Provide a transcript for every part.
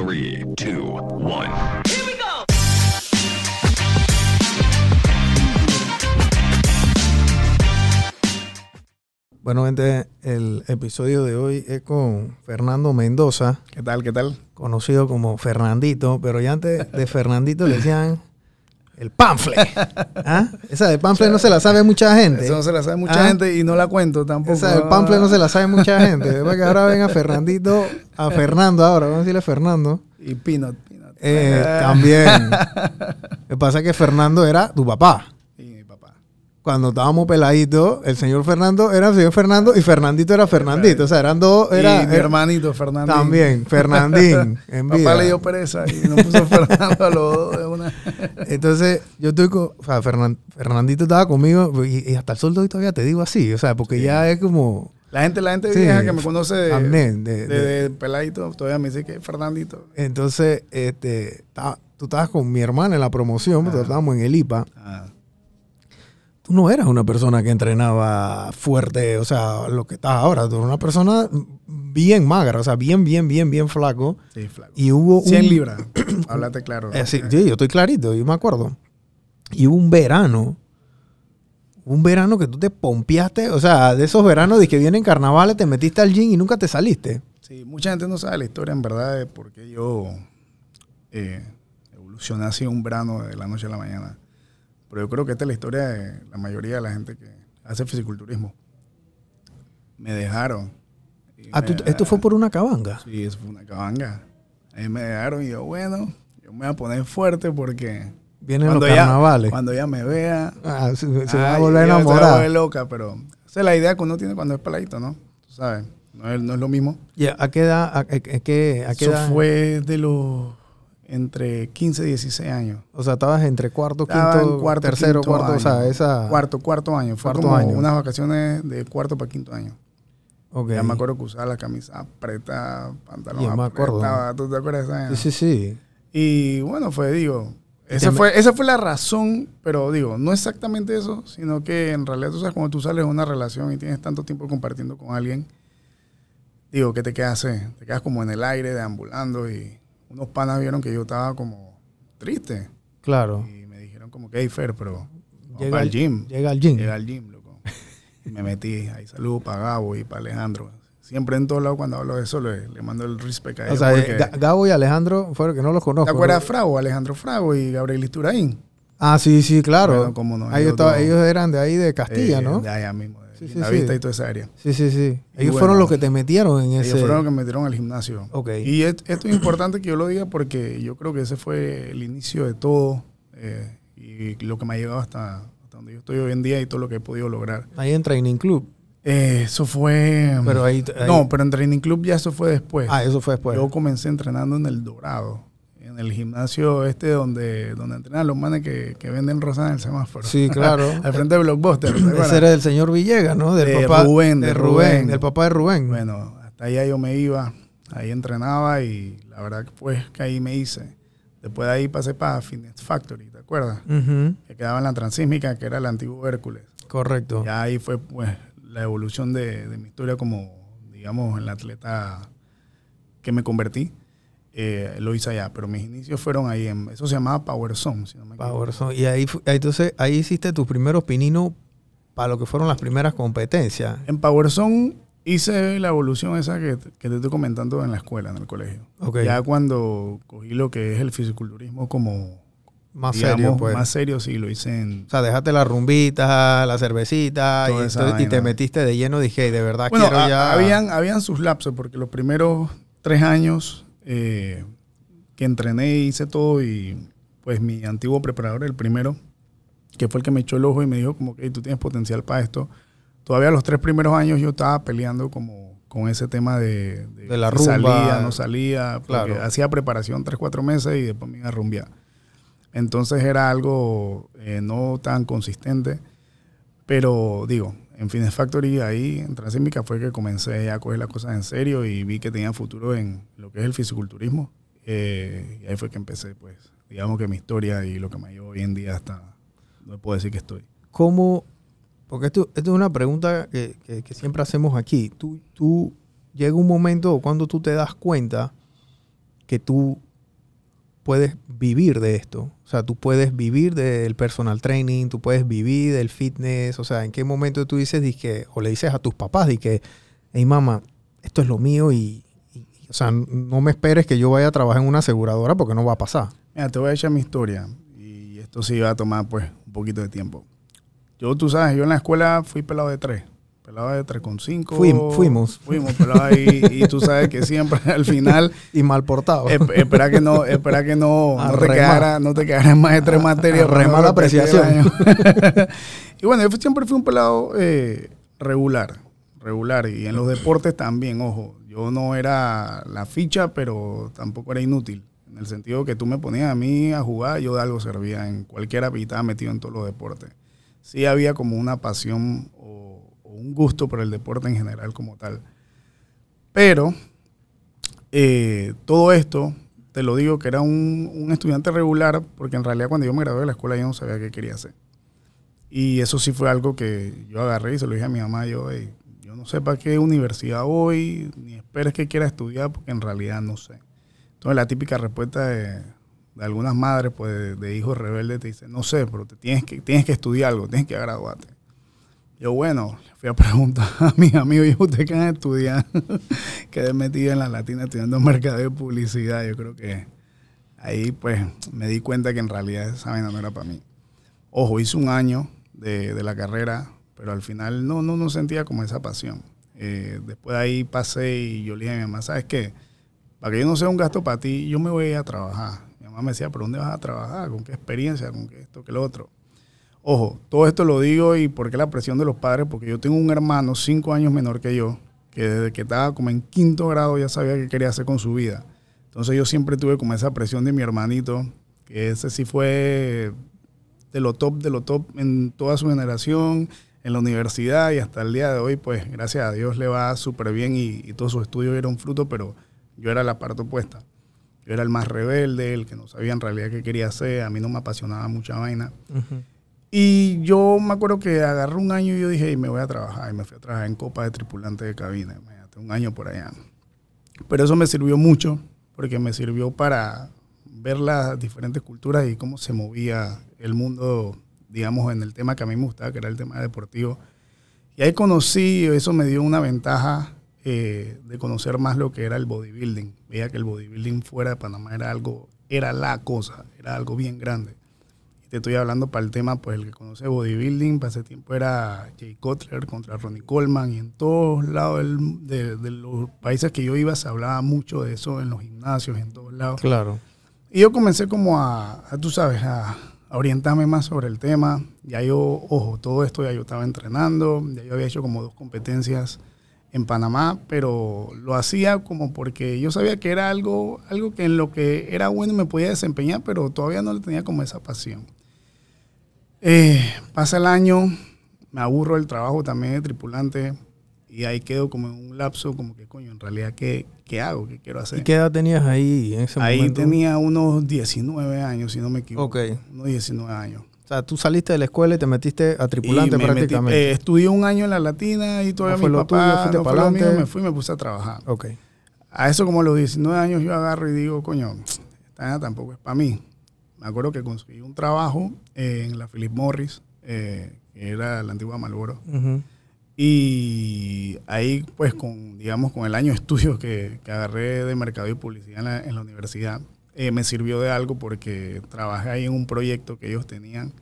Three, two, one. Bueno, gente, el episodio de hoy es con Fernando Mendoza, ¿Qué tal? ¿Qué tal? conocido como Fernandito, pero ya antes de Fernandito le decían el panfle. ¿Ah? Esa de panfle no se la sabe mucha gente. Eso no se la sabe mucha Ah. gente y no la cuento tampoco. Esa del panfle no se la sabe mucha gente. Que ahora ven a Fernandito, a Fernando ahora, vamos a decirle Fernando. Y Peanut. Peanut. Eh, también. Lo que pasa es que Fernando era tu papá. Cuando estábamos peladitos, el señor Fernando era el señor Fernando y Fernandito era Fernandito. O sea, eran dos. Era, y mi hermanito Fernando. También, Fernandín. en vida. Papá le dio pereza y nos puso Fernando a los dos de una. Entonces, yo estoy con. O sea, Fernan- Fernandito estaba conmigo y, y hasta el sol de hoy todavía te digo así. O sea, porque ya es como. La gente, la gente Sí. vieja que me conoce de, Amén, de- de, de- de peladito todavía me dice que es Fernandito. Entonces, este, ta- tú estabas con mi hermana en la promoción, porque estábamos en el IPA. Ah, Tú no eras una persona que entrenaba fuerte, o sea, lo que estás ahora. Tú eras una persona bien magra, o sea, bien, bien, bien, bien flaco. sí, flaco. Y hubo 100 un, libras. Háblate claro. Eh, sí, sí, yo estoy clarito, yo me acuerdo. Y hubo un verano, un verano que tú te pompeaste, o sea, de esos veranos de que vienen carnavales, te metiste al gym y nunca te saliste. Sí, mucha gente no sabe la historia en verdad de por qué yo eh, evolucioné así un verano de la noche a la mañana. Pero yo creo que esta es la historia de la mayoría de la gente que hace fisiculturismo. Me dejaron. Ah, me- tú- esto fue por una cabanga. Sí, eso fue una cabanga. Ahí me dejaron y yo, bueno, yo me voy a poner fuerte porque Vienen los ella, carnavales. cuando ella me vea, Ah, se, se va a volver a ella Se va a volver loca, pero esa es la idea que uno tiene cuando es peladito, ¿no? Tú sabes, no es, no es lo mismo. ¿Y a, a qué edad? A, a- a qué, a qué Eso edad? fue de los entre 15 y 16 años. O sea, estabas entre cuarto, Estaba quinto, cuarto, tercero, quinto cuarto, o sea, año. esa... Cuarto, cuarto año. Fue Cuarto como año. unas vacaciones de cuarto para quinto año. Ok. Ya me acuerdo que usaba la camisa apretada, pantalón Ya me acuerdo. ¿Tú te acuerdas de esa vaina? Sí, sí, sí. Y bueno, fue, digo, esa fue, esa fue la razón, pero digo, no exactamente eso, sino que en realidad tú sabes cuando tú sales de una relación y tienes tanto tiempo compartiendo con alguien, digo, ¿qué te quedas? eh? Te quedas como en el aire, deambulando y unos panas vieron que yo estaba como triste Claro. y me dijeron como que, hey, Fer, pero Llega al gym. Llega al gym. Llega al gym, loco. Y me metí, ahí saludo para Gabo y para Alejandro. Siempre en todos lados cuando hablo de eso le, le mando el respect a O ellos. sea, porque- Ga- Gabo y Alejandro fueron que no los conozco. ¿Te acuerdas Frago, Alejandro Frago y Gabriel Isturaín? Ah, sí, sí, claro. Bueno, no, ellos dos. ellos eran de ahí de Castilla, Eh, ¿no? De allá mismo, de Sí, sí, la sí. vista y toda esa área. Sí, sí, sí. Ellos bueno, fueron los que te metieron en ese. Ellos fueron los que me metieron al gimnasio. Ok. Y esto es importante que yo lo diga porque yo creo que ese fue el inicio de todo eh, y lo que me ha llegado hasta, hasta donde yo estoy hoy en día y todo lo que he podido lograr. Ahí en Training Club. Eh, eso fue... Pero ahí, ahí- No, pero en Training Club ya eso fue después. Ah, eso fue después. Yo comencé entrenando en el Dorado, el gimnasio este donde, donde entrenan los manes que, que venden rosas en el semáforo. Sí, claro. Al frente de Blockbuster. Ese era del señor Villegas, ¿no? Del De papá. Rubén, de de Rubén. Rubén. Del papá de Rubén. Bueno, hasta allá yo me iba, ahí entrenaba y la verdad que pues que ahí me hice. Después de ahí pasé para Fitness Factory, ¿te acuerdas? Que quedaba en la Transísmica, que era el antiguo Hércules. Correcto. Ya ahí fue pues la evolución de, de mi historia como, digamos, en la atleta que me convertí. Eh, lo hice allá, pero mis inicios fueron ahí. En, eso se llamaba Power Zone, si no me. Power Zone. Y ahí, entonces, ahí hiciste tus primeros pininos para lo que fueron las primeras competencias. En Power Zone hice la evolución esa que, que te estoy comentando en la escuela, en el colegio. Ok. Ya cuando cogí lo que es el fisiculturismo como Más digamos, serio, pues. más serio, sí, lo hice en... O sea, dejaste la rumbita, la cervecita y, entonces- y te metiste de lleno. Dije, de verdad Bueno, quiero a- ya. habían, habían sus lapsos, porque los primeros tres años eh, que entrené hice todo y pues mi antiguo preparador, el primero, que fue el que me echó el ojo y me dijo como que "Hey, tú tienes potencial para esto. Todavía los tres primeros años yo estaba peleando como con ese tema de, De la rumba. Salía, no salía, porque Claro. hacía preparación tres, cuatro meses y después me iba a rumbear. Entonces era algo eh, no tan consistente. Pero digo, en Fitness Factory, ahí en Transísmica fue que comencé a coger las cosas en serio y vi que tenía futuro en lo que es el fisiculturismo. Eh, y ahí fue que empecé, pues, digamos que mi historia y lo que me llevo hoy en día hasta, no puedo decir que estoy. ¿Cómo? Porque esto, esto es una pregunta que, que- que siempre hacemos aquí. Tú, tú llega un momento cuando tú te das cuenta que tú puedes vivir de esto. O sea, tú puedes vivir del personal training, tú puedes vivir del fitness. O sea, ¿en qué momento tú dices, que o le dices a tus papás, que, hey mamá, esto es lo mío y, y- o sea, no me esperes que yo vaya a trabajar en una aseguradora porque no va a pasar. Mira, te voy a echar mi historia y esto sí va a tomar pues un poquito de tiempo. Yo, tú sabes, yo en la escuela fui pelado de tres. Pelado de tres con cinco. Fuim- fuimos. Fuimos pelado ahí y tú sabes que siempre al final Y mal portado. esp- espera que no, espera que no, no te quedara, no te quedara en más de tres materias. a para no remar la apreciación. y bueno, yo siempre fui un pelado eh, regular, regular. Y en los deportes también, ojo. Yo no era la ficha, pero tampoco era inútil. En el sentido que tú me ponías a mí a jugar, yo de algo servía en cualquier estaba metido en todos los deportes. Sí había como una pasión un gusto por el deporte en general como tal. Pero eh, todo esto, te lo digo que era un, estudiante regular, porque en realidad cuando yo me gradué de la escuela yo no sabía qué quería hacer. Y eso sí fue algo que yo agarré y se lo dije a mi mamá, yo, "Ey, yo no sé para qué universidad voy, ni esperes que quiera estudiar, porque en realidad no sé. Entonces la típica respuesta de, de algunas madres, pues de, de hijos rebeldes, te dice, no sé, pero te tienes que, tienes que estudiar algo, tienes que graduarte. Yo, bueno, fui a preguntar a mis amigos, ¿y ustedes qué han estudiado? Quedé metido en la latina estudiando mercadeo y publicidad. Yo creo que ahí pues me di cuenta que en realidad esa vaina no era para mí. Ojo, hice un año de, de la carrera, pero al final no, no, no sentía como esa pasión. Eh, después de ahí pasé y yo le dije a mi mamá, ¿sabes qué? Para que yo no sea un gasto para ti, yo me voy a trabajar. Mi mamá me decía, ¿pero dónde vas a trabajar? ¿Con qué experiencia? ¿Con qué esto, qué lo otro? Ojo, todo esto lo digo y porque la presión de los padres, porque yo tengo un hermano cinco años menor que yo, que desde que estaba como en quinto grado ya sabía qué quería hacer con su vida. Entonces yo siempre tuve como esa presión de mi hermanito, que ese sí fue de lo top, de lo top en toda su generación, en la universidad y hasta el día de hoy, pues gracias a Dios le va súper bien y, todos sus estudios dieron fruto, pero yo era la parte opuesta. Yo era el más rebelde, el que no sabía en realidad qué quería hacer, a mí no me apasionaba mucha vaina. Y yo me acuerdo que agarré un año y yo dije, "Y me voy a trabajar. Y me fui a trabajar en Copa de Tripulante de Cabina. Imagínate, un año por allá. Pero eso me sirvió mucho, porque me sirvió para ver las diferentes culturas y cómo se movía el mundo, digamos, en el tema que a mí me gustaba, que era el tema deportivo. Y ahí conocí, eso me dio una ventaja eh, de conocer más lo que era el bodybuilding. Veía que el bodybuilding fuera de Panamá era algo, era la cosa, era algo bien grande te estoy hablando para el tema, pues el que conoce bodybuilding, para ese tiempo era Jay Cutler contra Ronnie Coleman, y en todos lados del- de, de los países que yo iba se hablaba mucho de eso en los gimnasios, en todos lados. Claro. Y yo comencé como a, a, tú sabes, a, a orientarme más sobre el tema. Ya yo, ojo, todo esto ya yo estaba entrenando, ya yo había hecho como dos competencias en Panamá, pero lo hacía como porque yo sabía que era algo, algo que en lo que era bueno me podía desempeñar, pero todavía no le tenía como esa pasión. Eh, pasa el año, me aburro del trabajo también de tripulante y ahí quedo como en un lapso como que, coño, en realidad, ¿qué, qué hago? ¿Qué quiero hacer? ¿Y qué edad tenías ahí en ese Ahí momento? tenía unos 19 años, si no me equivoco. Ok. Unos 19 años. O sea, tú saliste de la escuela y te metiste a Y tripulante metí- prácticamente. eh, estudié un año en la latina y todavía No fue mi tuyo, papá fuiste no fue para lo mío, me fui y me puse a trabajar. ok. A eso como a los 19 años yo agarro y digo, coño, esta vaina tampoco es para mí. Me acuerdo que conseguí un trabajo en la Philip Morris, eh, que era la antigua Malboro. Ujú. Y ahí, pues, con, digamos, con el año de estudios que, que agarré de mercado y publicidad en la, en la universidad, eh, me sirvió de algo porque trabajé ahí en un proyecto que ellos tenían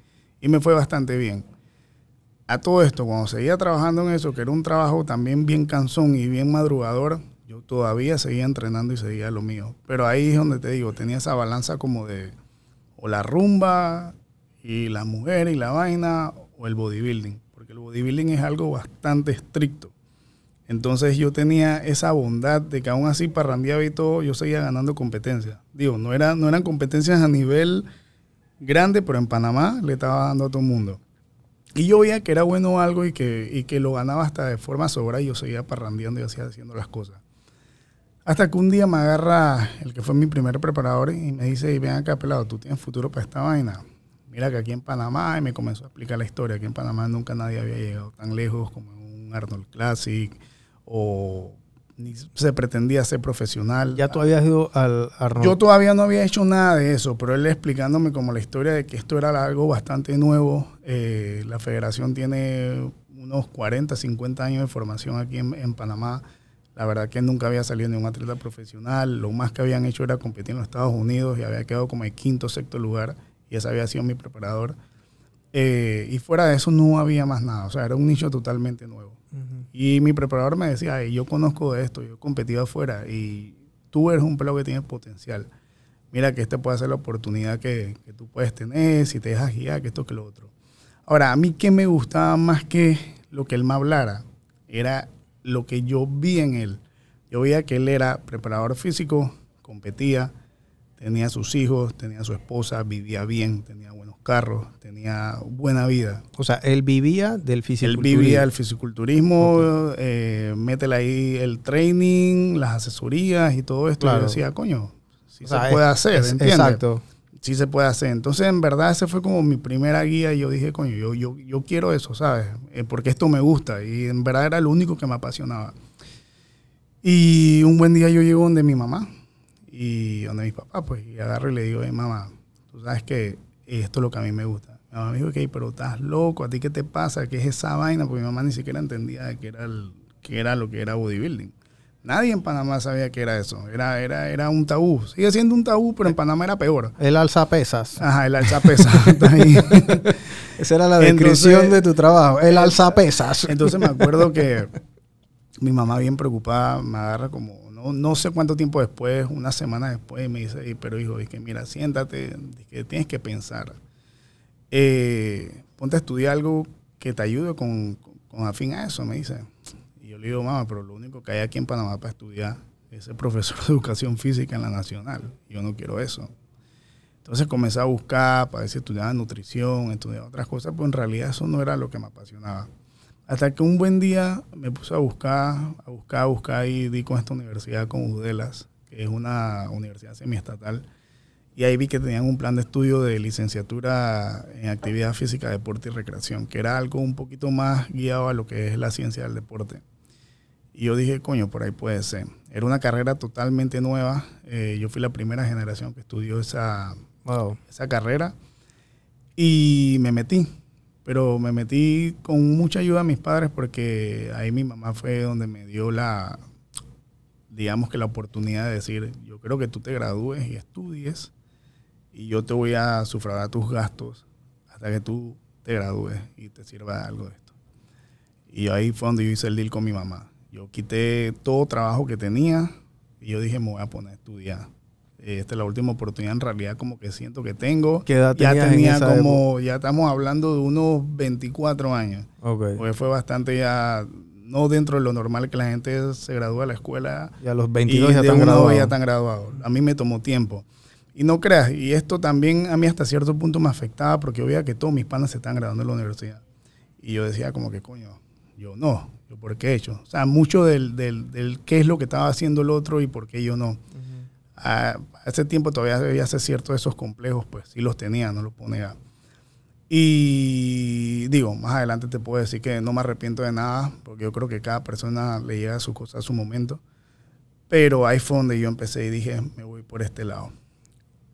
y me fue bastante bien. A todo esto, cuando seguía trabajando en eso, que era un trabajo también bien cansón y bien madrugador, yo todavía seguía entrenando y seguía lo mío. Pero ahí es donde te digo, tenía esa balanza como de o la rumba y la mujer y la vaina o el bodybuilding, porque el bodybuilding es algo bastante estricto. Entonces yo tenía esa bondad de que aún así parrandeaba y todo, yo seguía ganando competencias. Digo, no, era, no eran competencias a nivel grande, pero en Panamá le estaba dando a todo el mundo. Y yo veía que era bueno algo y que, y que lo ganaba hasta de forma sobra y yo seguía parrandeando y hacía haciendo las cosas. Hasta que un día me agarra el que fue mi primer preparador y me dice, "Y ven acá, pelado, tú tienes futuro para esta vaina. Mira que aquí en Panamá, y me comenzó a explicar la historia, aquí en Panamá nunca nadie había llegado tan lejos como un Arnold Classic o ni se pretendía ser profesional. Ya tú habías ido al Arnold. Yo todavía no había hecho nada de eso, pero él explicándome como la historia de que esto era algo bastante nuevo. Eh, la federación tiene unos 40, 50 años de formación aquí en, en Panamá. La verdad que nunca había salido ni un atleta profesional. Lo más que habían hecho era competir en los Estados Unidos y había quedado como el quinto, sexto lugar. Y ese había sido mi preparador. Eh, y fuera de eso no había más nada. O sea, era un nicho totalmente nuevo. Y mi preparador me decía, "Ay, yo conozco de esto, yo he competido afuera y tú eres un pelado que tiene potencial. Mira que este puede ser la oportunidad que, que tú puedes tener, si te dejas guiar, que esto, que lo otro. Ahora, a mí que me gustaba más que lo que él me hablara, era lo que yo vi en él. Yo veía que él era preparador físico, competía, tenía sus hijos, tenía su esposa, vivía bien, tenía buenos carros, tenía buena vida. O sea, él vivía del Él fisiculturismo. vivía el fisiculturismo, eh, métele ahí el training, las asesorías y todo esto. Claro. Yo decía, coño, sí sea, se puede es- hacer, es- ¿entiendes? Exacto. Sí se puede hacer. Entonces, en verdad, ese fue como mi primera guía y yo dije, coño, yo, yo, yo quiero eso, ¿sabes? Eh, porque esto me gusta y en verdad era lo único que me apasionaba. Y un buen día yo llego donde mi mamá y donde mi papá, pues, y agarro y le digo, hey, mamá, tú sabes que esto es lo que a mí me gusta. Mi mamá me dijo, ok, pero estás loco, ¿a ti qué te pasa? ¿Qué es esa vaina? Porque mi mamá ni siquiera entendía qué era, el- qué era lo que era bodybuilding. Nadie en Panamá sabía qué era eso. Era, era, era un tabú. Sigue siendo un tabú, pero en Panamá era peor. El alza pesas. Ajá, el alza pesa. está ahí. Esa era la Entonces- descripción de tu trabajo. El alza pesas. Entonces me acuerdo que mi mamá bien preocupada me agarra como, no, no sé cuánto tiempo después, una semana después, y me dice, "Ey, pero hijo, es que mira, siéntate, es que tienes que pensar. Eh, ponte a estudiar algo que te ayude con, con, con afín a eso, me dice. Yo le digo, mamá, pero lo único que hay aquí en Panamá para estudiar es ser profesor de educación física en la nacional. Yo no quiero eso. Entonces comencé a buscar para ver si estudiaba nutrición, estudiaba otras cosas, pero en realidad eso no era lo que me apasionaba. Hasta que un buen día me puse a buscar, a buscar, a buscar y di con esta universidad con Udelas, que es una universidad semiestatal. Y ahí vi que tenían un plan de estudio de licenciatura en actividad física, deporte y recreación, que era algo un poquito más guiado a lo que es la ciencia del deporte. Y yo dije, coño, por ahí puede ser. Era una carrera totalmente nueva. Eh, yo fui la primera generación que estudió esa, Wow. esa carrera y me metí. Pero me metí con mucha ayuda de mis padres porque ahí mi mamá fue donde me dio la, digamos que la oportunidad de decir, yo creo que tú te gradúes y estudies y yo te voy a sufragar tus gastos hasta que tú te gradúes y te sirva de algo de esto. Y ahí fue donde yo hice el deal con mi mamá. Yo quité todo trabajo que tenía y yo dije, me voy a poner a estudiar. Esta es la última oportunidad en realidad como que siento que tengo. ¿Qué edad ya tenía como, ya estamos hablando de unos 24 años. Ok. Porque fue bastante ya, no dentro de lo normal que la gente se gradúa de la escuela Y a los y 22 ya de están una vez graduados. ya están graduados. A mí me tomó tiempo. Y no creas, y esto también a mí hasta cierto punto me afectaba porque yo veía que todos mis panas se están graduando en la universidad. Y yo decía como que, coño, yo no, yo por qué he hecho. O sea, mucho del, del, del qué es lo que estaba haciendo el otro y por qué yo no. A ese tiempo todavía había hacer ciertos de esos complejos, pues sí los tenía, no los ponía. Y digo, más adelante te puedo decir que no me arrepiento de nada, porque yo creo que cada persona le llega su cosa a su momento. Pero ahí fue donde yo empecé y dije, me voy por este lado.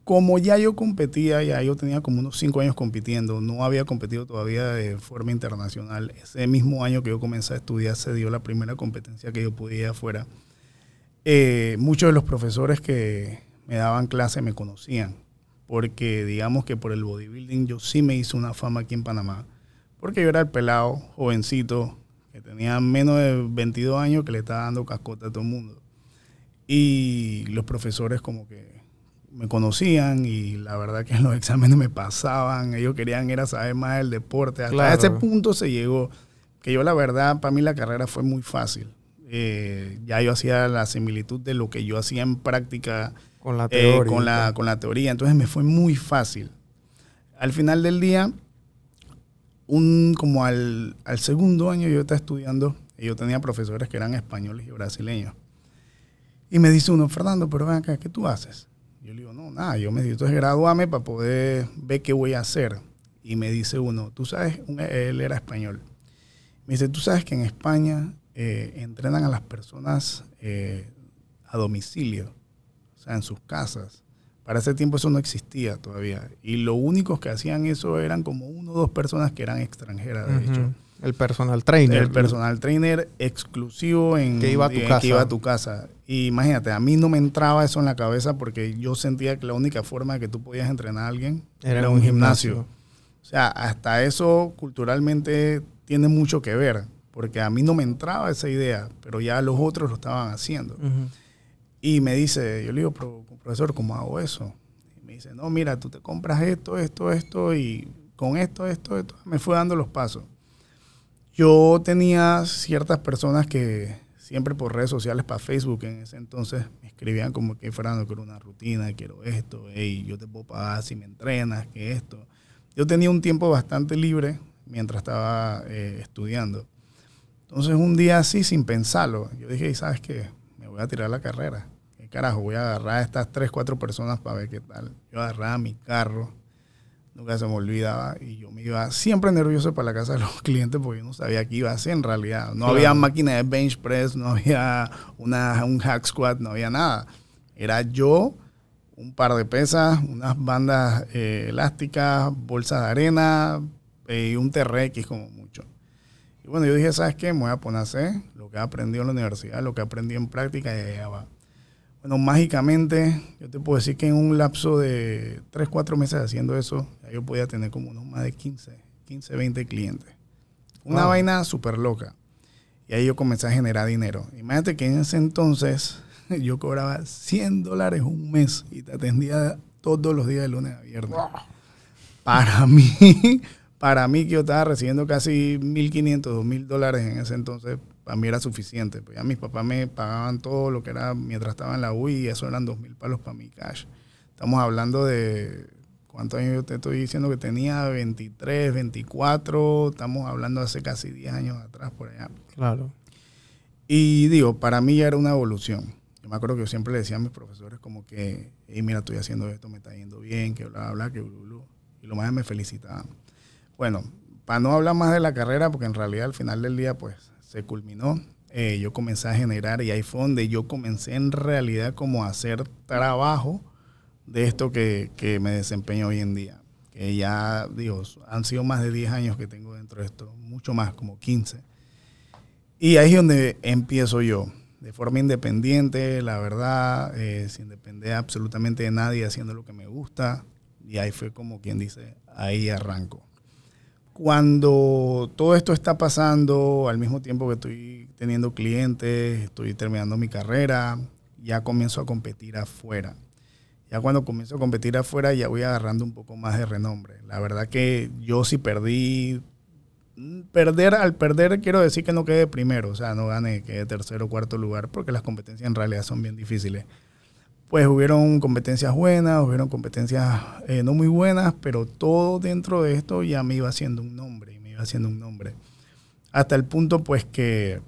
Como ya yo competía, ya yo tenía como unos cinco años compitiendo, no había competido todavía de forma internacional. Ese mismo año que yo comencé a estudiar se dio la primera competencia que yo ir afuera. Eh, muchos de los profesores que me daban clase me conocían, porque digamos que por el bodybuilding yo sí me hice una fama aquí en Panamá, porque yo era el pelado, jovencito, que tenía menos de 22 años que le estaba dando cascota a todo el mundo. Y los profesores como que me conocían y la verdad que en los exámenes me pasaban, ellos querían era saber más del deporte. Hasta Claro. ese punto se llegó, que yo la verdad, para mí la carrera fue muy fácil. Eh, ya yo hacía la similitud de lo que yo hacía en práctica Con la eh, teoría. con, la, con la teoría, entonces me fue muy fácil. Al final del día, un, como al, al segundo año yo estaba estudiando, y yo tenía profesores que eran españoles y brasileños. Y me dice uno, Fernando, pero ven acá, ¿qué tú haces? Digo, no, nada, yo me necesito es graduarme para poder ver qué voy a hacer. Y me dice uno, tú sabes, él era español. Me dice, tú sabes que en España eh, entrenan a las personas eh, a domicilio, o sea, en sus casas. Para ese tiempo eso no existía todavía. Y lo únicos que hacían eso eran como uno o dos personas que eran extranjeras, de hecho. El personal trainer. El personal trainer exclusivo en Que iba a tu en- casa. que iba a tu casa. Y imagínate, a mí no me entraba eso en la cabeza porque yo sentía que la única forma de que tú podías entrenar a alguien Era era, un gimnasio. gimnasio. O sea, hasta eso culturalmente tiene mucho que ver, porque a mí no me entraba esa idea, pero ya los otros lo estaban haciendo. Y me dice, yo le digo, "Pero, profesor, ¿cómo hago eso? Y me dice, no, mira, tú te compras esto, esto, esto, y con esto, esto, esto, me fue dando los pasos. Yo tenía ciertas personas que siempre por redes sociales, para Facebook en ese entonces, me escribían como que, Fernando, quiero una rutina, quiero esto, hey, yo te puedo pagar si me entrenas, que esto. Yo tenía un tiempo bastante libre mientras estaba eh, estudiando. Entonces un día así, sin pensarlo, yo dije, "¿Y ¿sabes qué? Me voy a tirar la carrera. ¿Qué carajo? Voy a agarrar a estas tres, cuatro personas para ver qué tal. Yo agarraba mi carro, nunca se me olvidaba, y yo me iba siempre nervioso para la casa de los clientes porque yo no sabía qué iba a hacer en realidad. No Claro. había máquina de bench press, no había una, un hack squat, no había nada. Era yo, un par de pesas, unas bandas eh, elásticas, bolsas de arena eh, y un TRX como mucho. Y bueno, yo dije, ¿sabes qué? Me voy a poner a hacer lo que he aprendido en la universidad, lo que aprendí en práctica y allá va. Bueno, mágicamente, yo te puedo decir que en un lapso de 3, 4 meses haciendo eso, yo podía tener como unos más de 15, 15, 20 clientes. Una Wow. vaina súper loca. Y ahí yo comencé a generar dinero. Imagínate que en ese entonces yo cobraba 100 dólares un mes y te atendía todos los días de lunes a viernes. Para mí, para mí que yo estaba recibiendo casi 1.500, 2.000 dólares en ese entonces, para mí era suficiente. Pues ya mis papás me pagaban todo lo que era mientras estaba en la UI y eso eran 2.000 palos para mi cash. Estamos hablando de, ¿cuántos años yo te estoy diciendo que tenía? 23, 24, estamos hablando hace casi 10 años atrás por allá. Claro. Y digo, para mí ya era una evolución. Yo me acuerdo que yo siempre le decía a mis profesores como que, hey, mira, estoy haciendo esto, me está yendo bien, que bla, bla, bla, que blu, blu. Y lo más me felicitaban. Bueno, para no hablar más de la carrera, porque en realidad al final del día, pues, se culminó. eh, yo comencé a generar y ahí fue donde yo comencé en realidad como a hacer trabajo de esto que, que me desempeño hoy en día. Que ya, digo, han sido más de 10 años que tengo dentro de esto, mucho más, como 15. Y ahí es donde empiezo yo, de forma independiente, la verdad, eh, sin depender absolutamente de nadie, haciendo lo que me gusta. Y ahí fue como quien dice, ahí arranco. Cuando todo esto está pasando, al mismo tiempo que estoy teniendo clientes, estoy terminando mi carrera, ya comienzo a competir afuera. Ya cuando comienzo a competir afuera ya voy agarrando un poco más de renombre. La verdad que yo sí perdí perder al perder quiero decir que no quede primero, o sea, no gane, quede tercero o cuarto lugar, porque las competencias en realidad son bien difíciles. Pues hubieron competencias buenas, hubieron competencias eh, no muy buenas, pero todo dentro de esto ya me iba haciendo un nombre, me iba haciendo un nombre. Hasta el punto pues que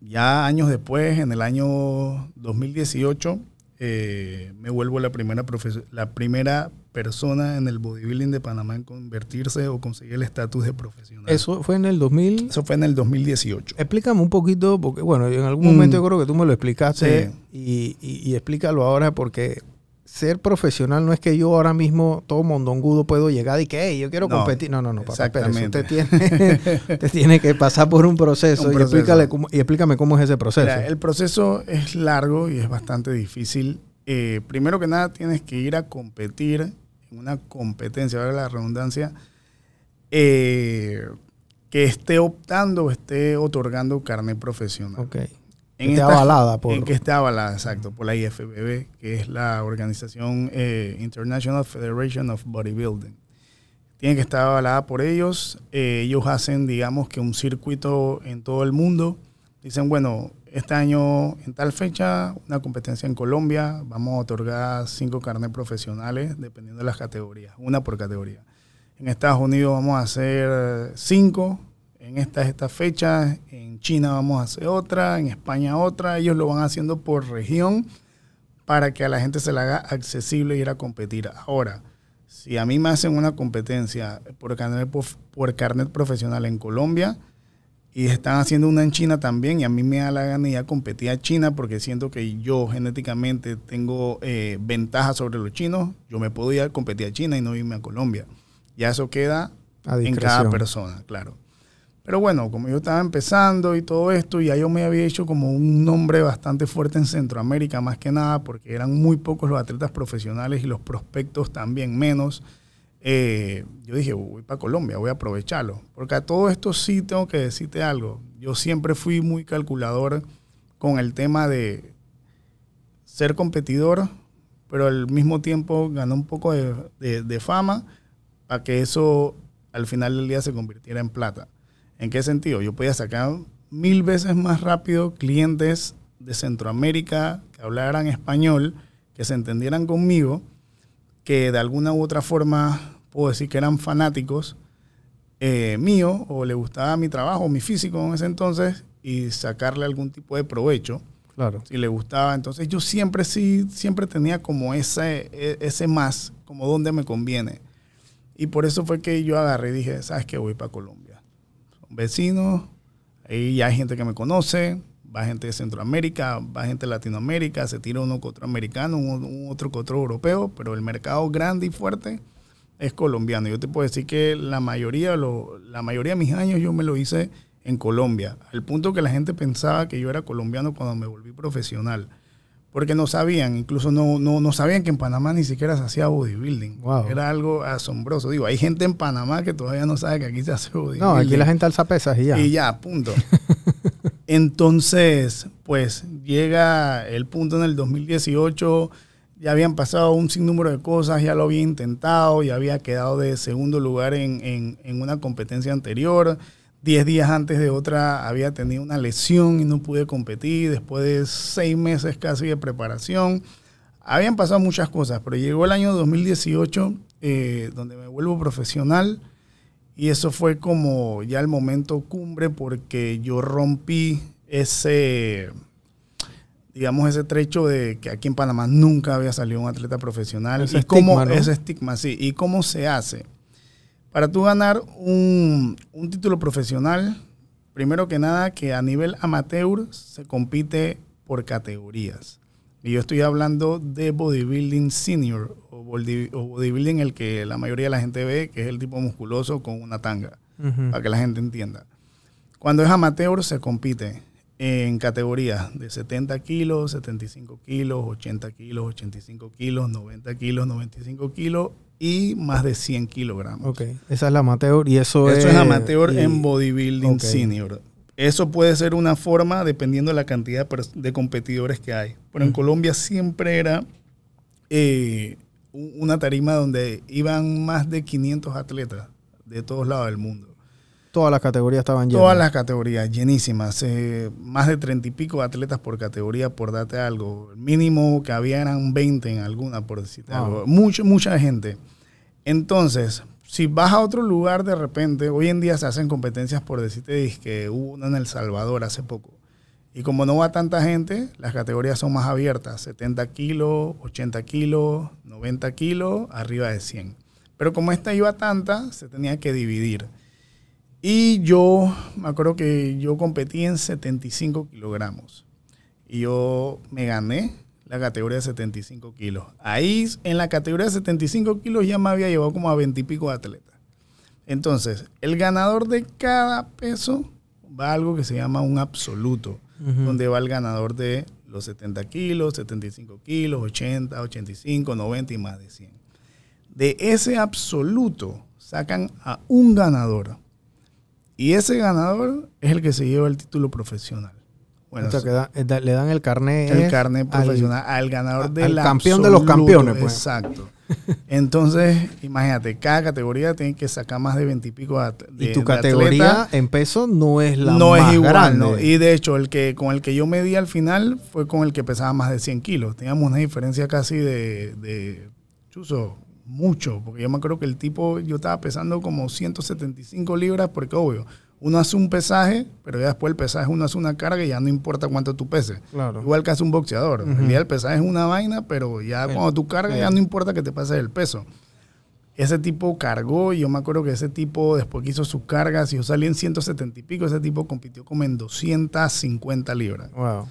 ya años después, en el año 2018, eh, me vuelvo la primera, la primera persona en el bodybuilding de Panamá en convertirse o conseguir el estatus de profesional. Eso fue en el 2000. Eso fue en el 2018. Explícame un poquito, porque bueno, en algún Mm. momento yo creo que tú me lo explicaste Sí. y, y- y explícalo ahora porque ser profesional no es que yo ahora mismo, todo mondongudo, puedo llegar y que, hey, yo quiero No, competir. No, no, no, papá, exactamente. usted tiene, usted tiene que pasar por un proceso, Un Y, explícale cómo, y explícame cómo es ese proceso. Mira, el proceso es largo y es bastante difícil. Eh, primero que nada, tienes que ir a competir una competencia, ahora la redundancia, eh, que esté optando o esté otorgando carnet profesional. ok. En esté esta- avalada por... En que esté avalada, exacto, por la IFBB, que es la organización eh, International Federation of Bodybuilding. Tiene que estar avalada por ellos. Eh, ellos hacen, digamos, que un circuito en todo el mundo. Dicen, bueno, este año, en tal fecha, una competencia en Colombia, vamos a otorgar cinco carnet profesionales, dependiendo de las categorías, una por categoría. En Estados Unidos vamos a hacer cinco, en estas estas fechas, en China vamos a hacer otra, en España otra, ellos lo van haciendo por región para que a la gente se le haga accesible ir a competir. Ahora, si a mí me hacen una competencia por carnet, por carnet profesional en Colombia, y están haciendo una en China también y a mí me da la gana ya competir a China porque siento que yo genéticamente tengo eh, ventaja sobre los chinos, yo me puedo ir a competir a China y no irme a Colombia. Ya eso queda A en cada persona, claro. Pero bueno, como yo estaba empezando y todo esto, ya yo me había hecho como un nombre bastante fuerte en Centroamérica, más que nada, porque eran muy pocos los atletas profesionales y los prospectos también menos. Eh, yo dije, voy para Colombia, voy a aprovecharlo. Porque a todo esto sí tengo que decirte algo. Yo siempre fui muy calculador con el tema de ser competidor, pero al mismo tiempo ganar un poco de, de- de fama para que eso al final del día se convirtiera en plata. ¿En qué sentido? Yo podía sacar mil veces más rápido clientes de Centroamérica que hablaran español, que se entendieran conmigo, que de alguna u otra forma puedo decir que eran fanáticos eh, mío o le gustaba mi trabajo, mi físico en ese entonces y sacarle algún tipo de provecho Claro. si le gustaba. Entonces yo siempre sí, siempre tenía como ese, e- ese más, como donde me conviene. Y por eso fue que yo agarré y dije, ¿sabes qué? Voy para Colombia. Son vecinos, ahí ya hay gente que me conoce, va gente de Centroamérica, va gente de Latinoamérica, se tira uno que otro americano, un, un otro que otro europeo, pero el mercado grande y fuerte es colombiano. Yo te puedo decir que la mayoría, lo- la mayoría de mis años yo me lo hice en Colombia, al punto que la gente pensaba que yo era colombiano cuando me volví profesional. Porque no sabían, incluso no, no, no sabían que en Panamá ni siquiera se hacía bodybuilding. Wow. Era algo asombroso. Digo, hay gente en Panamá que todavía no sabe que aquí se hace bodybuilding. No, aquí la gente alza pesas y ya. Y ya, punto. Entonces, pues llega el punto en el 2018, ya habían pasado un sinnúmero de cosas, ya lo había intentado, ya había quedado de segundo lugar en, en- una competencia anterior. Diez días antes de otra había tenido una lesión y no pude competir, después de seis meses casi de preparación. Habían pasado muchas cosas, pero llegó el año 2018, eh, donde me vuelvo profesional. Y eso fue como ya el momento cumbre porque yo rompí ese, digamos, ese trecho de que aquí en Panamá nunca había salido un atleta profesional. Ese y cómo. Ese estigma, sí. ¿Y cómo se hace? Para tú ganar un, un título profesional, primero que nada que a nivel amateur se compite por categorías. Y yo estoy hablando de bodybuilding senior o body- o bodybuilding el que la mayoría de la gente ve, que es el tipo musculoso con una tanga, para que la gente entienda. Cuando es amateur se compite en categorías de 70 kilos, 75 kilos, 80 kilos, 85 kilos, 90 kilos, 95 kilos y más de 100 kilogramos. Ok, esa es la amateur y eso, Eso es amateur y- en bodybuilding Ok. senior. Eso puede ser una forma dependiendo de la cantidad de competidores que hay. Pero en Ujú. Colombia siempre era eh, una tarima donde iban más de 500 atletas de todos lados del mundo. Todas las categorías estaban llenas. Todas las categorías llenísimas, eh, más de 30 y pico atletas por categoría, por darte algo. El mínimo que había eran 20 en alguna, por decirte Wow. algo. Mucho, mucha gente. Entonces, si vas a otro lugar de repente, hoy en día se hacen competencias por decirte que hubo una en El Salvador hace poco. Y como no va tanta gente, las categorías son más abiertas. 70 kilos, 80 kilos, 90 kilos, arriba de 100. Pero como esta iba tanta, se tenía que dividir. Y yo me acuerdo que yo competí en 75 kilogramos. Y yo me gané la categoría de 75 kilos. Ahí en la categoría de 75 kilos ya me había llevado como a 20 y pico de atletas. Entonces, el ganador de cada peso va a algo que se llama un absoluto, donde va el ganador de los 70 kilos, 75 kilos, 80, 85, 90 y más de 100. De ese absoluto sacan a un ganador. Y ese ganador es el que se lleva el título profesional. Bueno, o sea, que da- da- le dan el carnet. el carnet al- profesional al, ganador al del campeón de los campeones, pues. Exacto. Entonces, imagínate, cada categoría tiene que sacar más de 20 y pico de, y tu de categoría atleta. en peso no es la no más es igual, grande. ¿no? Y de hecho, el que con el que yo medí al final fue con el que pesaba más de 100 kilos. Teníamos una diferencia casi de, de chuzo, mucho, porque yo me acuerdo que el tipo, yo estaba pesando como 175 libras, porque obvio, uno hace un pesaje, pero ya después el pesaje uno hace una carga y ya no importa cuánto tú peses. Claro. Igual que hace un boxeador. Ujú. El día del pesaje es una vaina, pero ya El- cuando tú cargas el- ya no importa que te pases el peso. ese tipo cargó, y yo me acuerdo que ese tipo después que hizo sus cargas, y yo salí en 170 y pico, ese tipo compitió como en 250 libras. Wow.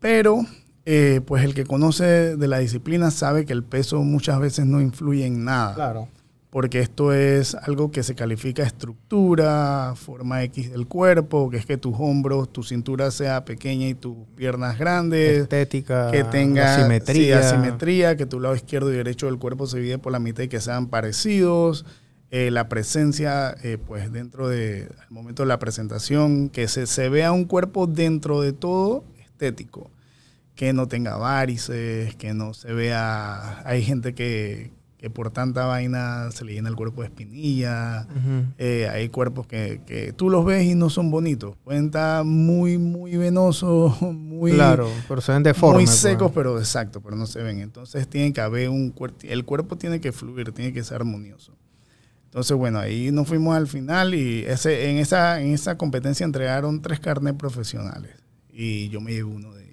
Pero, eh, pues el que conoce de la disciplina sabe que el peso muchas veces no influye en nada. Claro. Porque esto es algo que se califica estructura, forma X del cuerpo, que es que tus hombros, tu cintura sea pequeña y tus piernas grandes. Estética. que tenga sí, asimetría. asimetría, que tu lado izquierdo y derecho del cuerpo se divide por la mitad y que sean parecidos. Eh, la presencia, eh, pues dentro de, al momento de la presentación, que se, se vea un cuerpo dentro de todo estético, que no tenga varices, que no se vea, hay gente que, que por tanta vaina se le llena el cuerpo de espinilla, eh, hay cuerpos que, que tú los ves y no son bonitos, pueden estar muy, muy venosos, muy, claro, pero se ven deformes. muy pues. secos, pero exacto, pero no se ven. Entonces tiene que haber un cuerpo, el cuerpo tiene que fluir, tiene que ser armonioso. Entonces, bueno, ahí nos fuimos al final y ese, en, esa, en esa competencia entregaron tres carnes profesionales y yo me llevé uno de ellos.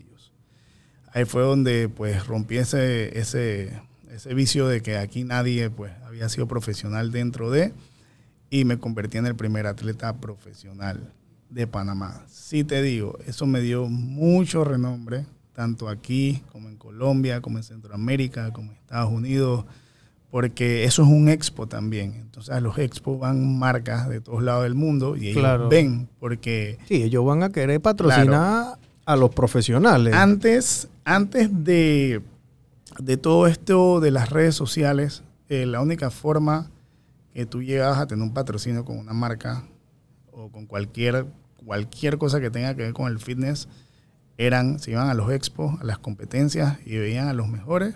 Ahí fue donde pues rompí ese, ese, ese vicio de que aquí nadie pues había sido profesional dentro de y me convertí en el primer atleta profesional de Panamá. Sí te digo, eso me dio mucho renombre, tanto aquí como en Colombia, como en Centroamérica, como en Estados Unidos, porque eso es un expo también. Entonces a los expos van marcas de todos lados del mundo y ellos Claro. ven, porque Sí, ellos van a querer patrocinar a los profesionales. antes, antes de, de todo esto de las redes sociales, eh, la única forma que tú llegabas a tener un patrocinio con una marca o con cualquier, cualquier cosa que tenga que ver con el fitness, eran, se iban a los expos, a las competencias y veían a los mejores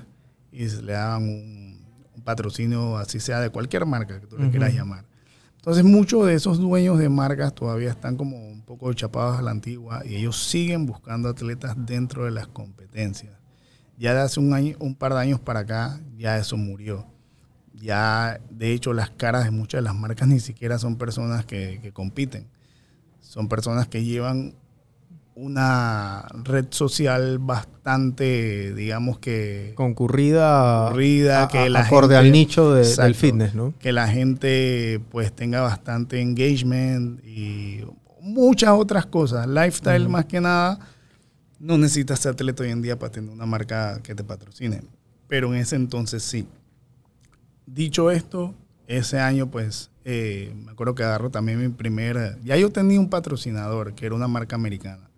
y se le daban un, un patrocinio, así sea de cualquier marca que tú le quieras llamar. Entonces muchos de esos dueños de marcas todavía están como poco chapados a la antigua y ellos siguen buscando atletas dentro de las competencias. Ya de hace un, año, un par de años para acá ya eso murió. Ya de hecho las caras de muchas de las marcas ni siquiera son personas que, que compiten. Son personas que llevan una red social bastante, digamos que concurrida, Concurrida, a- que la acorde gente- al nicho de- del Exacto. fitness, ¿no? que la gente pues tenga bastante engagement y muchas otras cosas. Lifestyle Ujú. más que nada. No necesitas ser atleta hoy en día para tener una marca que te patrocine. Pero en ese entonces sí. Dicho esto, ese año pues eh, me acuerdo que agarro también mi primera... Ya yo tenía un patrocinador que era una marca americana.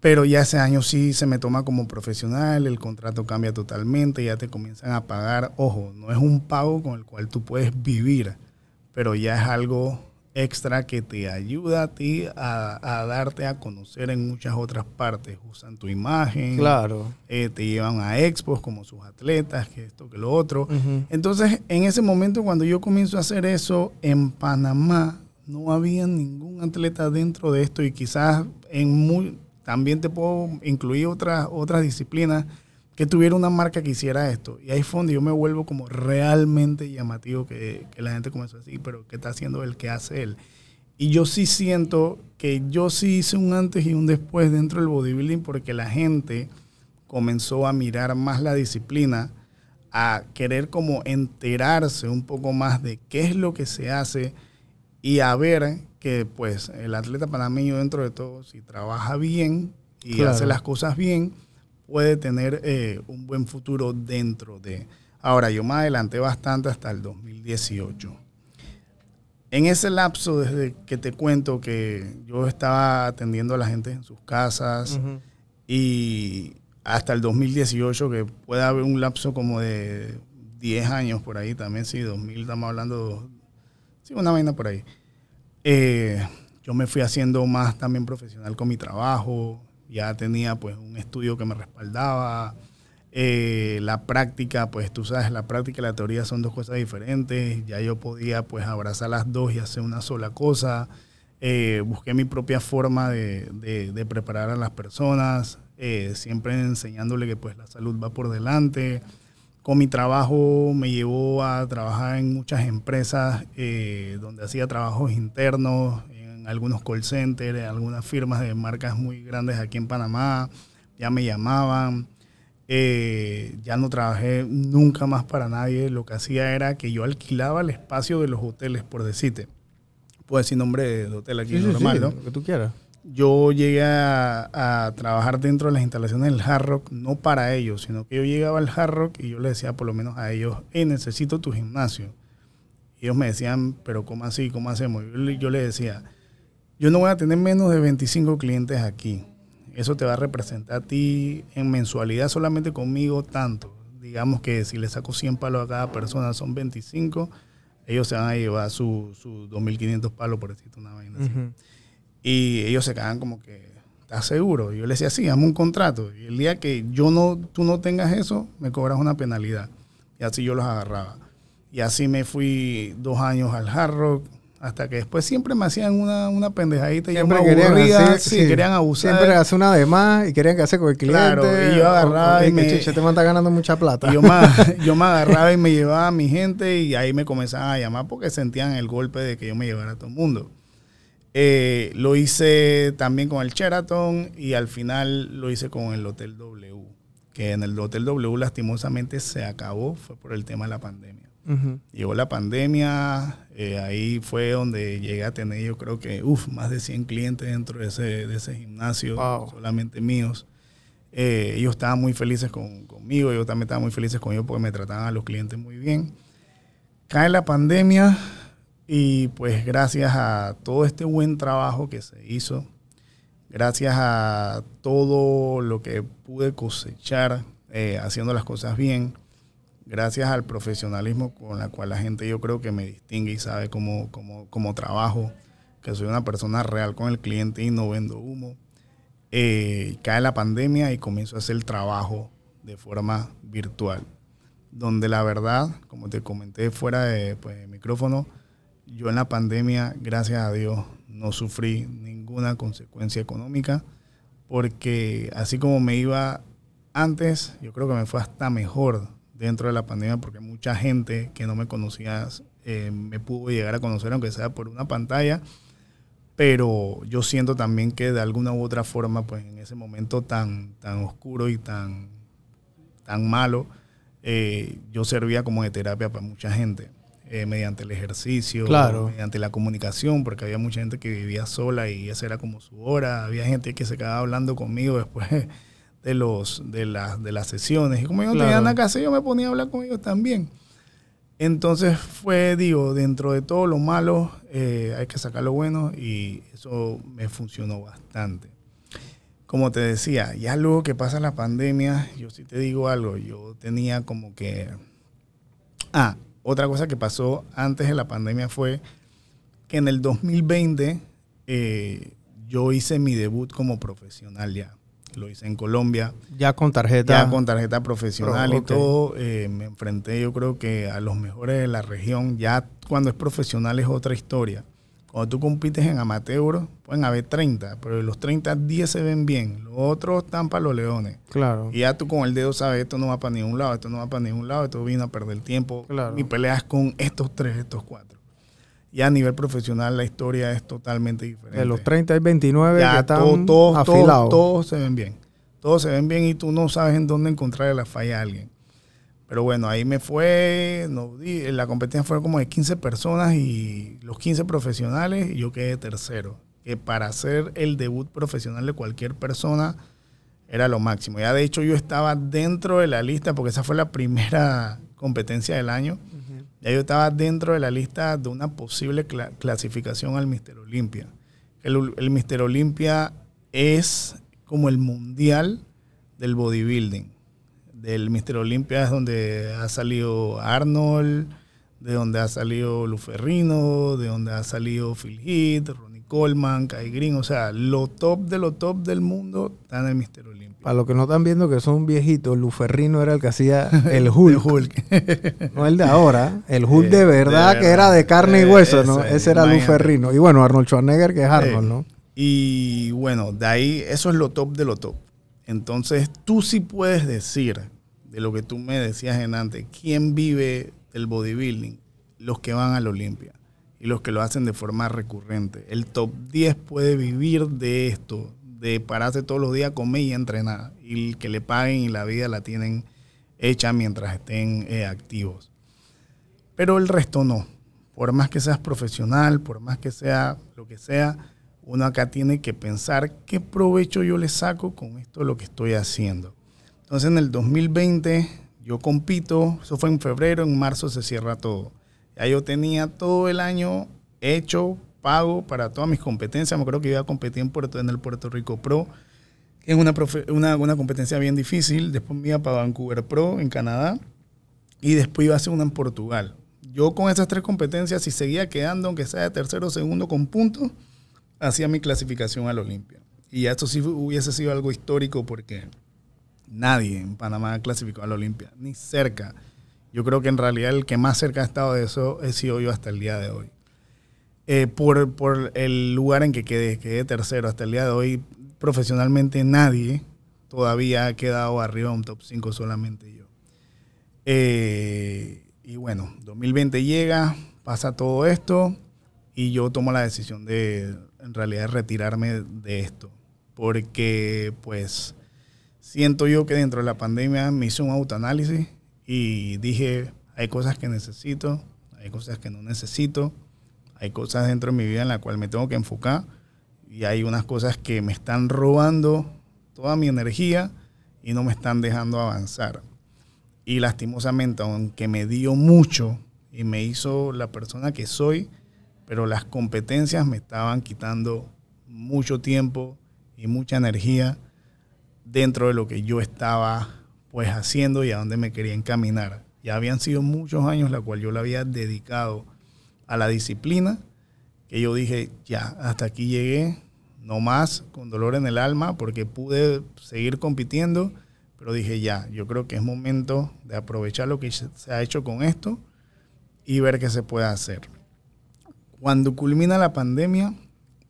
Pero ya ese año sí se me toma como profesional, el contrato cambia totalmente, ya te comienzan a pagar. Ojo, no es un pago con el cual tú puedes vivir, pero ya es algo extra que te ayuda a ti a, a darte a conocer en muchas otras partes. Usan tu imagen, Claro. eh, te llevan a expos como sus atletas, que esto, que lo otro. Entonces, en ese momento, cuando yo comienzo a hacer eso, en Panamá no había ningún atleta dentro de esto y quizás en muy, también te puedo incluir otras, otras disciplinas que tuviera una marca que hiciera esto. Y ahí fue donde yo me vuelvo como realmente llamativo que, que la gente comenzó a decir, pero ¿qué está haciendo el que hace él? Y yo sí siento que yo sí hice un antes y un después dentro del bodybuilding porque la gente comenzó a mirar más la disciplina, a querer como enterarse un poco más de qué es lo que se hace y a ver que pues el atleta panameño dentro de todo, si trabaja bien y Claro. hace las cosas bien, puede tener eh, un buen futuro dentro de... Ahora, yo me adelanté bastante hasta el 2018. En ese lapso, desde que te cuento que yo estaba atendiendo a la gente en sus casas, y hasta el 2018, que puede haber un lapso como de 10 años por ahí también, sí, 2000, estamos hablando, sí, una vaina por ahí. Eh, yo me fui haciendo más también profesional con mi trabajo, ya tenía pues un estudio que me respaldaba. Eh, la práctica, pues tú sabes, la práctica y la teoría son dos cosas diferentes. Ya yo podía pues abrazar las dos y hacer una sola cosa. Eh, busqué mi propia forma de, de- preparar a las personas, eh, siempre enseñándole que pues la salud va por delante. Con mi trabajo me llevó a trabajar en muchas empresas eh, donde hacía trabajos internos, en algunos call centers, en algunas firmas de marcas muy grandes aquí en Panamá. Ya me llamaban. eh, ya no trabajé nunca más para nadie. Lo que hacía era que yo alquilaba el espacio de los hoteles, por decirte. Puedo decir nombre de hotel aquí Sí, normal, sí, ¿no? lo que tú quieras. Yo llegué a, a trabajar dentro de las instalaciones del Hard Rock, no para ellos, sino que yo llegaba al Hard Rock y yo les decía por lo menos a ellos, hey, necesito tu gimnasio. Y ellos me decían, pero ¿cómo así? ¿Cómo hacemos? Yo, yo les decía, yo no voy a tener menos de 25 clientes aquí. Eso te va a representar a ti en mensualidad solamente conmigo tanto. Digamos que si le saco 100 palos a cada persona son 25, ellos se van a llevar sus su 2.500 palos por decirte una vaina así. Y ellos se quedaban como que, ¿estás seguro? Y yo les decía, sí, hazme un contrato. Y el día que yo no, tú no tengas eso, me cobras una penalidad. Y así yo los agarraba. Y así me fui dos años al Hard Rock, hasta que después siempre me hacían una, una pendejadita. y yo me querían hacer, sí, querían abusar. Siempre hace una de más y querían que hacer con el cliente. Claro, y yo agarraba o- y que me- chucha, este man está ganando mucha plata. Y yo, me, yo me agarraba y me llevaba a mi gente y ahí me comenzaban a llamar porque sentían el golpe de que yo me llevara a todo el mundo. Eh, lo hice también con el Sheraton y al final lo hice con el Hotel W, que en el Hotel W lastimosamente se acabó, fue por el tema de la pandemia. Llegó la pandemia, eh, ahí fue donde llegué a tener yo creo que uf, más de 100 clientes dentro de ese, de ese gimnasio, Wow. solamente míos. Eh, ellos estaban muy felices con- conmigo, yo también estaba muy felices con ellos porque me trataban a los clientes muy bien. Cae la pandemia y pues gracias a todo este buen trabajo que se hizo, gracias a todo lo que pude cosechar eh, haciendo las cosas bien, gracias al profesionalismo con la cual la gente yo creo que me distingue y sabe cómo, cómo, cómo trabajo, que soy una persona real con el cliente y no vendo humo. Eh, cae la pandemia y comienzo a hacer trabajo de forma virtual, donde la verdad, como te comenté fuera de, pues, micrófono, yo en la pandemia, gracias a Dios, no sufrí ninguna consecuencia económica, porque así como me iba antes, yo creo que me fue hasta mejor dentro de la pandemia, porque mucha gente que no me conocía eh, me pudo llegar a conocer, aunque sea por una pantalla, pero yo siento también que de alguna u otra forma, pues en ese momento tan, tan oscuro y tan, tan malo, eh, yo servía como de terapia para mucha gente, eh, mediante el ejercicio, Claro. mediante la comunicación, porque había mucha gente que vivía sola y esa era como su hora, había gente que se quedaba hablando conmigo después de, los, de, las, de las sesiones, y como yo no tenía Claro. nada que hacer, yo me ponía a hablar con ellos también. Entonces fue, digo, dentro de todo lo malo, eh, hay que sacar lo bueno y eso me funcionó bastante. Como te decía, ya luego que pasa la pandemia, yo sí te digo algo, yo tenía como que... Ah, otra cosa que pasó antes de la pandemia fue que en el 2020 eh, yo hice mi debut como profesional ya. Lo hice en Colombia Ya con tarjeta. ya con tarjeta profesional Pro, y todo, eh, me enfrenté yo creo que a los mejores de la región. Ya cuando es profesional es otra historia. Cuando tú compites en amateur, pueden haber 30, pero de los 30, 10 se ven bien. Los otros están para los leones. Claro. Y ya tú con el dedo sabes, esto no va para ningún lado, esto no va para ningún lado, esto vino a perder tiempo. Claro. Mi pelea es con estos tres, estos cuatro. Ya a nivel profesional la historia es totalmente diferente De los 30 y 29 ya que están todo- todo- todo- afilados. todos se ven bien. Todos se ven bien y tú no sabes en dónde encontrar la falla a alguien. Pero bueno, ahí me fue, no, la competencia fue como de 15 personas y los 15 profesionales y yo quedé tercero. Que para hacer el debut profesional de cualquier persona era lo máximo. Ya de hecho yo estaba dentro de la lista porque esa fue la primera competencia del año. Ya yo estaba dentro de la lista de una posible cla- clasificación al Mister Olimpia. El, el Mister Olimpia es como el mundial del bodybuilding. Del Mister Olimpia es donde ha salido Arnold, de donde ha salido Luferrino, de donde ha salido Phil Heath, Ronnie Coleman, Kai Green. O sea, lo top de lo top del mundo está en el Mister Olimpia. Para los que no están viendo que son viejitos, Luferrino era el que hacía el Hulk. De Hulk. No el de ahora. El Hulk de verdad de que era de carne y Eh, hueso, ¿no? ese, Ese era. Luferrino. Y bueno, Arnold Schwarzenegger, que es Arnold. ¿no? Y bueno, de ahí eso es lo top de lo top. Entonces tú sí puedes decir, de lo que tú me decías en antes, quién vive del bodybuilding, los que van al Olimpia y los que lo hacen de forma recurrente. El top 10 puede vivir de esto, de pararse todos los días, comer y entrenar. Y que le paguen y la vida la tienen hecha mientras estén eh, activos. Pero el resto no. Por más que seas profesional, por más que sea lo que sea, uno acá tiene que pensar qué provecho yo le saco con esto lo que estoy haciendo. Entonces en el 2020 yo compito, eso fue en febrero, en marzo se cierra todo. Ya yo tenía todo el año hecho, pago para todas mis competencias. Me acuerdo que iba a competir en, Puerto, en el Puerto Rico Pro, que es una, una, competencia bien difícil. Después me iba para Vancouver Pro en Canadá y después iba a hacer una en Portugal. Yo con esas tres competencias, si seguía quedando, aunque sea de tercero o segundo con puntos, hacía mi clasificación al Olimpia. Y esto sí hubiese sido algo histórico porque nadie en Panamá clasificó al Olimpia, ni cerca. Yo creo que en realidad el que más cerca ha estado de eso he sido yo hasta el día de hoy. Eh, por, por, el lugar en que quedé, quedé tercero hasta el día de hoy, profesionalmente nadie todavía ha quedado arriba un top 5, solamente yo. Eh, y bueno, 2020 llega, pasa todo esto y yo tomo la decisión de en realidad retirarme de esto. Porque pues siento yo que dentro de la pandemia me hice un autoanálisis y dije, hay cosas que necesito, hay cosas que no necesito, hay cosas dentro de mi vida en la cual me tengo que enfocar y hay unas cosas que me están robando toda mi energía y no me están dejando avanzar. Y lastimosamente, aunque me dio mucho y me hizo la persona que soy, pero las competencias me estaban quitando mucho tiempo y mucha energía dentro de lo que yo estaba pues haciendo y a dónde me quería encaminar. Ya habían sido muchos años la cual yo le había dedicado a la disciplina, que yo dije, ya, hasta aquí llegué, no más, con dolor en el alma, porque pude seguir compitiendo, pero dije, ya, yo creo que es momento de aprovechar lo que se ha hecho con esto y ver qué se puede hacer. Cuando culmina la pandemia,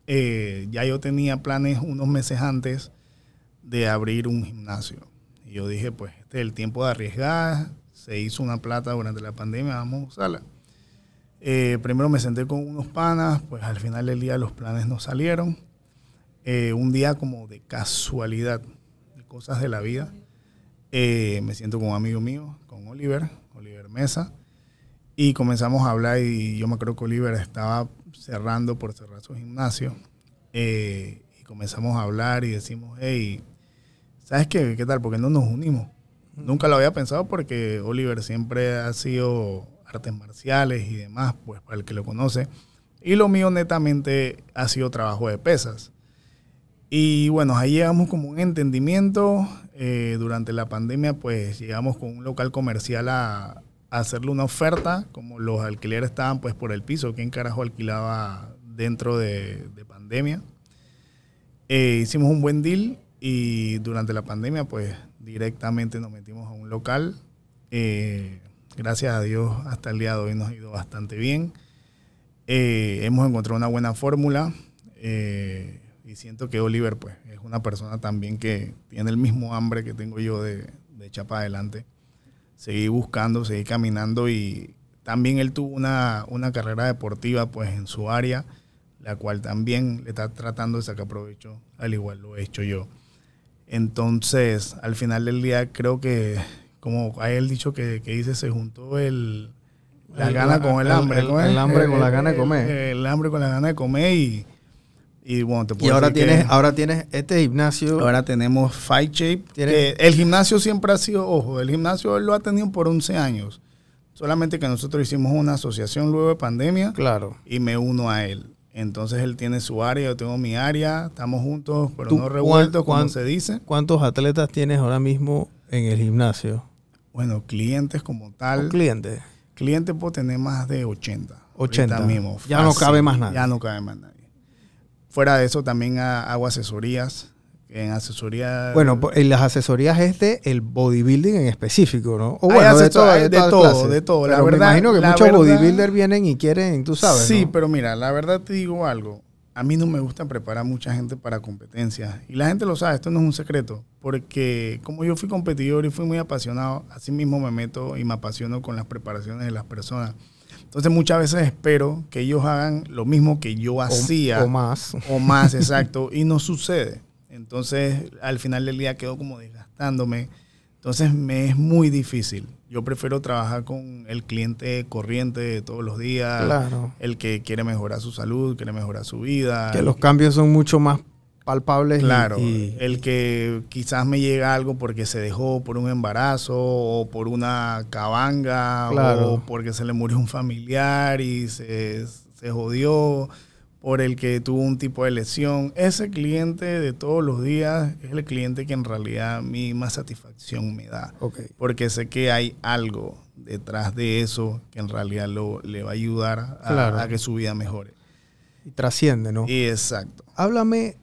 eh, ya yo tenía planes unos meses antes de abrir un gimnasio. Y yo dije, pues este es el tiempo de arriesgar, se hizo una plata durante la pandemia, vamos a usarla. Eh, primero me senté con unos panas, pues al final del día los planes no salieron. Eh, un día como de casualidad, de cosas de la vida, me siento con un amigo mío, con Oliver, Oliver Mesa, y comenzamos a hablar y yo me acuerdo que Oliver estaba cerrando por cerrar su gimnasio. Eh, y comenzamos a hablar y decimos, hey, ¿sabes qué? ¿Qué tal? Porque no nos unimos. Nunca lo había pensado porque Oliver siempre ha sido marciales y demás, pues para el que lo conoce. Y lo mío netamente ha sido trabajo de pesas. Y bueno, ahí llegamos como un entendimiento. Eh, durante la pandemia, pues llegamos con un local comercial a, hacerle una oferta, como los alquileres estaban pues por el piso, ¿quién carajo alquilaba dentro de, pandemia? Eh, hicimos un buen deal y durante la pandemia pues directamente nos metimos a un local. Eh, gracias a Dios hasta el día de hoy nos ha ido bastante bien. Eh, hemos encontrado una buena fórmula y siento que Oliver pues es una persona también que tiene el mismo hambre que tengo yo de, de echar para adelante seguí buscando, seguí caminando y también él tuvo una, carrera deportiva pues en su área, la cual también le está tratando de sacar provecho, al igual lo he hecho yo. Entonces, al final del día creo que, como hay el dicho que, que dice, se juntó el, la gana con el hambre. El, hambre con la gana de comer. El, hambre con la gana de comer y y bueno, te puedo y ahora tienes, ahora tienes este gimnasio. Ahora tenemos Fight Shape. el gimnasio siempre ha sido, ojo, el gimnasio él lo ha tenido por 11 años. Solamente que nosotros hicimos una asociación luego de pandemia. Claro. Y me uno a él. Entonces él tiene su área, yo tengo mi área, estamos juntos, pero no revueltos, como se dice. ¿Cuántos atletas tienes ahora mismo en el gimnasio? Bueno, clientes como tal. clientes? Clientes puedo tener más de 80. 80. Mismo, ya no cabe más nada. Ya no cabe más nada. Fuera de eso, también hago asesorías. En asesoría. Bueno, en las asesorías es de el bodybuilding en específico, ¿no? O bueno, de, todo, de, todo, de todo. la verdad, me imagino que muchos bodybuilders vienen y quieren, tú sabes. Sí, pero mira, la verdad te digo algo. A mí no me gusta preparar mucha gente para competencias. Y la gente lo sabe, esto no es un secreto. Porque como yo fui competidor y fui muy apasionado, así mismo me meto y me apasiono con las preparaciones de las personas. Entonces muchas veces espero que ellos hagan lo mismo que yo hacía. O, más. O más, exacto. Y no sucede. Entonces, al final del día quedo como desgastándome. Entonces, me es muy difícil. Yo prefiero trabajar con el cliente corriente de todos los días, Claro. el que quiere mejorar su salud, quiere mejorar su vida. Que los cambios son mucho más palpables. y- Claro, y, el que quizás me llega algo porque se dejó por un embarazo o por una cabanga Claro. o porque se le murió un familiar y se, se jodió, por el que tuvo un tipo de lesión. Ese cliente de todos los días es el cliente que en realidad a mí más satisfacción me da, porque sé que hay algo detrás de eso que en realidad lo, le va a ayudar a, Claro. a que su vida mejore. Y trasciende, ¿no? Y exacto. Háblame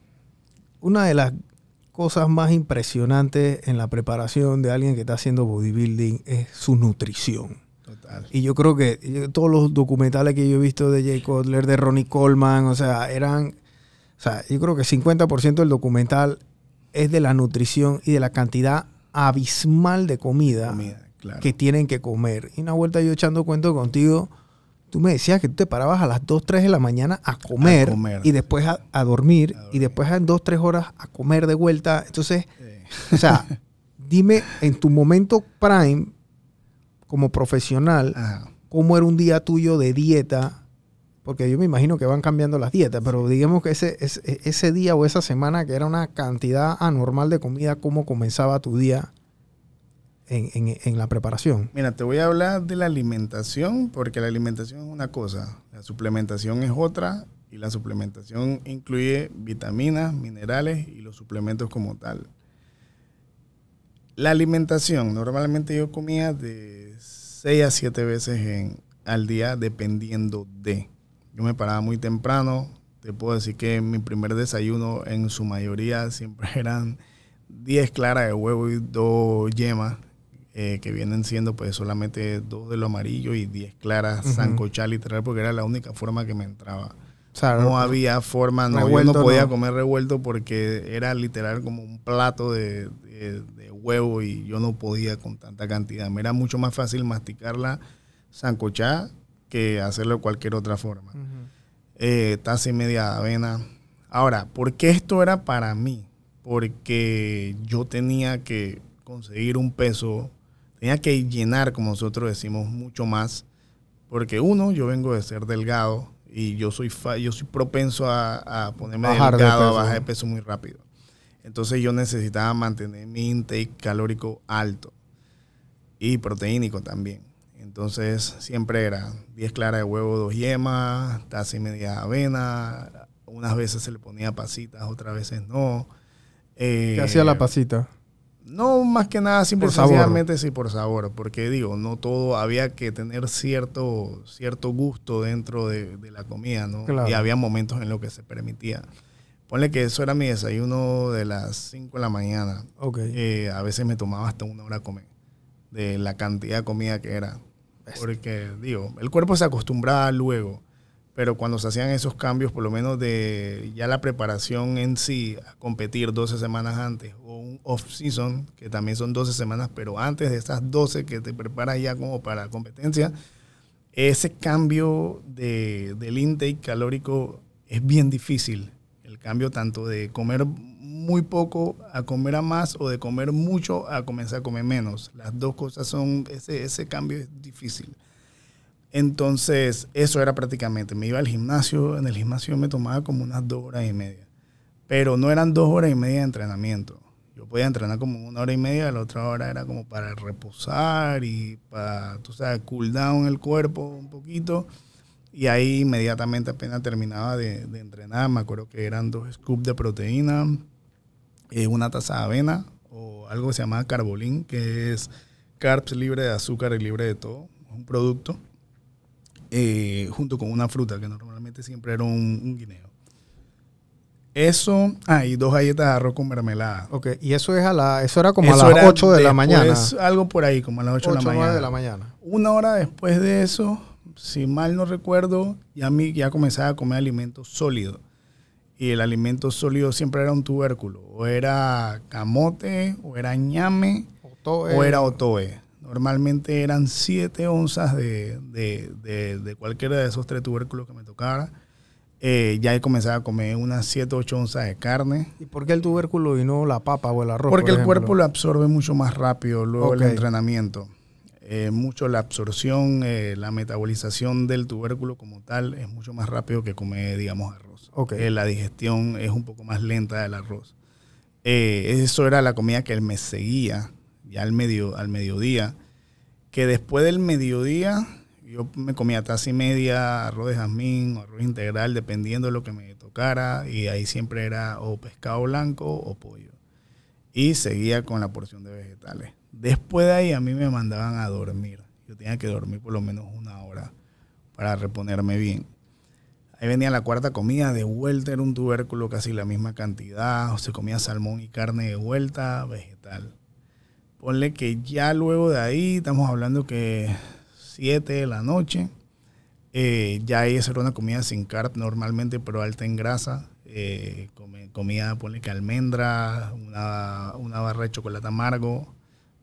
una de las cosas más impresionantes en la preparación de alguien que está haciendo bodybuilding es su nutrición. Total. Y yo creo que yo- todos los documentales que yo he visto de Jay Cutler, de Ronnie Coleman, o sea, eran, o sea, yo creo que 50% del documental es de la nutrición y de la cantidad abismal de comida, Comida, claro. que tienen que comer. Y una vuelta yo echando cuento contigo, tú me decías que tú te parabas a las 2, 3 de la mañana a comer, comer. y después a, a dormir, A dormir. y después en 2, 3 horas a comer de vuelta. Entonces, o sea, dime en tu momento prime como profesional, cómo era un día tuyo de dieta, porque yo me imagino que van cambiando las dietas, pero digamos que ese, ese, ese día o esa semana que era una cantidad anormal de comida, ¿cómo comenzaba tu día en, en- en la preparación? Mira, te voy a hablar de la alimentación, porque la alimentación es una cosa, la suplementación es otra, y la suplementación incluye vitaminas, minerales y los suplementos como tal. La alimentación, normalmente yo comía de 6 a 7 veces en, al día, dependiendo de. Yo me paraba muy temprano, te puedo decir que mi primer desayuno en su mayoría siempre eran 10 claras de huevo y 2 yemas, eh, que vienen siendo pues solamente 2 de lo amarillo y 10 claras sancochar literal, porque era la única forma que me entraba. O sea, No había forma, no, yo no podía no. comer revuelto porque era literal como un plato de, de- de huevo y yo no podía con tanta cantidad. Me era mucho más fácil masticarla sancochada que hacerlo de cualquier otra forma. Eh, taza y media de avena. Ahora, ¿por qué esto era para mí? Porque yo tenía que conseguir un peso, tenía que llenar, como nosotros decimos, mucho más. Porque uno, yo vengo de ser delgado y yo soy, fa- yo soy propenso a, a ponerme Bajar de delgado, a bajar de peso muy rápido. Entonces yo necesitaba mantener mi intake calórico alto y proteínico también. Entonces siempre era 10 claras de huevo, dos yemas, taza y media de avena. Unas veces se le ponía pasitas, otras veces no. Eh, ¿Qué hacía la pasita? no, más que nada, simple Por sencillamente sí por sabor, porque digo, no todo, había que tener cierto, cierto gusto dentro de, de la comida, ¿no? Claro. Y había momentos en los que se permitía. Ponle que eso era mi desayuno de las 5 de la mañana. Ok. Eh, a veces me tomaba hasta una hora a comer, de la cantidad de comida que era. Porque, digo, el cuerpo se acostumbraba luego, pero cuando se hacían esos cambios, por lo menos de ya la preparación en sí, a competir 12 semanas antes, o un off-season, que también son 12 semanas, pero antes de esas 12 que te preparas ya como para competencia, ese cambio de, del intake calórico es bien difícil. El cambio tanto de comer muy poco a comer a más o de comer mucho a comenzar a comer menos. Las dos cosas son, ese, ese cambio es difícil. Entonces, eso era prácticamente, me iba al gimnasio, en el gimnasio me tomaba como unas dos horas y media, pero no eran dos horas y media de entrenamiento. Yo podía entrenar como una hora y media, la otra hora era como para reposar y para, tú sabes, cool down el cuerpo un poquito. Y ahí inmediatamente apenas terminaba de, de entrenar, me acuerdo que eran dos scoops de proteína, eh, una taza de avena o algo que se llama carbolín, que es carbs libre de azúcar y libre de todo, un producto, eh, junto con una fruta, que normalmente siempre era un, un guineo. Eso, ah, y dos galletas de arroz con mermelada. Ok, y eso es a la, eso era como Eso a las era 8 de la mañana. Algo por ahí, como a las 8, 8 de la mañana. de la mañana. Una hora después de eso, si mal no recuerdo, ya, mi, ya comenzaba a comer alimentos sólidos. Y el alimento sólido siempre era un tubérculo. O era camote, o era ñame, o era otoe. Normalmente eran 7 onzas de, de, de, de cualquiera de esos tres tubérculos que me tocara. Eh, ya he comenzado a comer unas 7 o 8 onzas de carne. ¿Y por qué el tubérculo y no la papa o el arroz? Porque por el cuerpo lo absorbe mucho más rápido luego Ok. del entrenamiento. Eh, mucho la absorción, eh, la metabolización del tubérculo como tal es mucho más rápido que comer, digamos, arroz. Eh, la digestión es un poco más lenta del arroz. Eh, eso era la comida que él me seguía ya al, medio, al mediodía. Que después del mediodía yo me comía taza y media, arroz de jazmín, o arroz integral, dependiendo de lo que me tocara. Y ahí siempre era o pescado blanco o pollo y seguía con la porción de vegetales. Después de ahí a mí me mandaban a dormir. Yo tenía que dormir por lo menos una hora para reponerme bien. Ahí venía la cuarta comida, de vuelta era un tubérculo casi la misma cantidad, o se comía salmón y carne de vuelta, vegetal. Ponle que ya luego de ahí, estamos hablando que 7 de la noche, eh, ya ahí era una comida sin carb normalmente, pero alta en grasa. Eh, comida, ponle que almendra, una, una barra de chocolate amargo,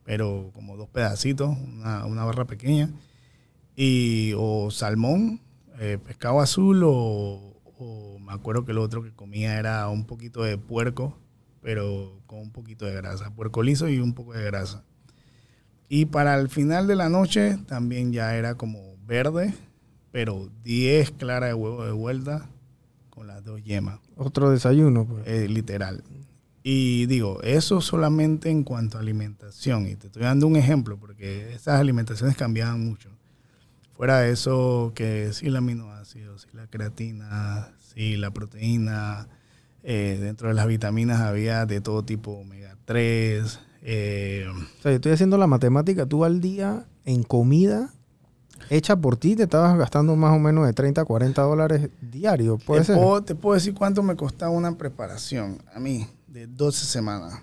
pero como dos pedacitos, una, una barra pequeña. Y o salmón, eh, pescado azul o, o me acuerdo que lo otro que comía era un poquito de puerco, pero con un poquito de grasa. Puerco liso y un poco de grasa. Y para el final de la noche también ya era como verde, pero 10 claras de huevo de vuelta con las dos yemas, Otro desayuno, pues. eh, literal. Y digo, eso solamente en cuanto a alimentación. Y te estoy dando un ejemplo porque esas alimentaciones cambiaban mucho. Fuera de eso, que sí el aminoácido, sí la creatina, sí la proteína. eh, dentro de las vitaminas había de todo tipo, omega 3. eh, O sea, yo estoy haciendo la matemática. Tú al día en comida hecha por ti te estabas gastando más o menos de 30 a 40 dólares diarios. ¿Puede te, ser? Puedo, te puedo decir cuánto me costaba una preparación a mí de 12 semanas.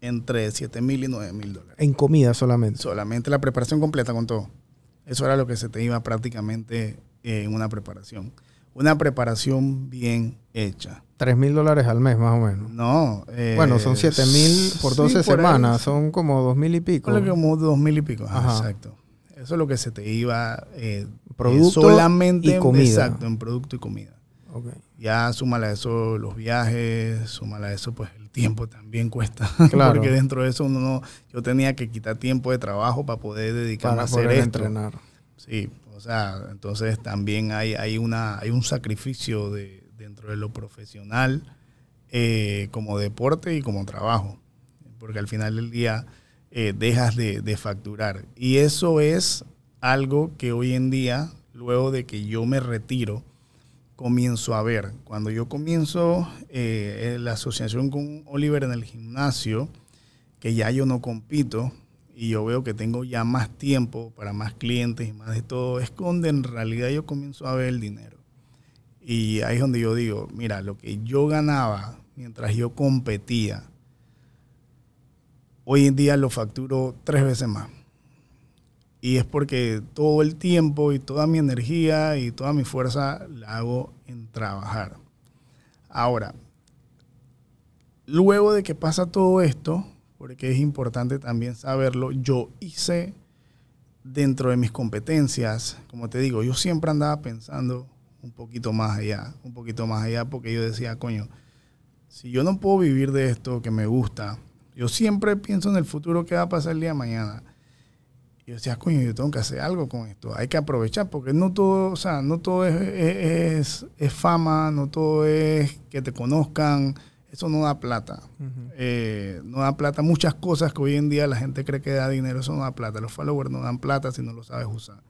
Entre 7 mil y 9 mil dólares. En comida solamente. Solamente la preparación completa con todo. Eso era lo que se te iba prácticamente eh, en una preparación. Una preparación bien hecha. 3 mil dólares al mes más o menos. No. eh, bueno, son 7 mil por sí, 12 por ahí. semanas. Son como 2 mil y pico. Como dos mil y pico. Ajá. Exacto. Eso es lo que se te iba eh, Producto eh, solamente y comida. Exacto, en producto y comida. Ok. Ya súmala eso los viajes, súmala eso pues tiempo también cuesta. Claro. Porque dentro de eso uno no, yo tenía que quitar tiempo de trabajo para poder dedicarme Para a hacer poder esto. entrenar. Sí, o sea, entonces también hay, hay, una, hay un sacrificio de, dentro de lo profesional eh, como deporte y como trabajo. Porque al final del día eh, dejas de, de facturar. Y eso es algo que hoy en día, luego de que yo me retiro, comienzo a ver. Cuando yo comienzo eh, la asociación con Oliver en el gimnasio, que ya yo no compito y yo veo que tengo ya más tiempo para más clientes y más de todo, es donde en realidad yo comienzo a ver el dinero. Y ahí es donde yo digo, mira, lo que yo ganaba mientras yo competía, hoy en día lo facturo tres veces más. Y es porque todo el tiempo y toda mi energía y toda mi fuerza la hago en trabajar. Ahora, luego de que pasa todo esto, porque es importante también saberlo, yo hice dentro de mis competencias, como te digo, yo siempre andaba pensando un poquito más allá, un poquito más allá, porque yo decía, coño, si yo no puedo vivir de esto que me gusta, yo siempre pienso en el futuro que va a pasar el día de mañana. Y yo decía, coño, yo tengo que hacer algo con esto. Hay que aprovechar, porque no todo, o sea, no todo es, es, es fama, no todo es que te conozcan. Eso no da plata. Eh, no da plata. Muchas cosas que hoy en día la gente cree que da dinero, eso no da plata. Los followers no dan plata si no lo sabes usar.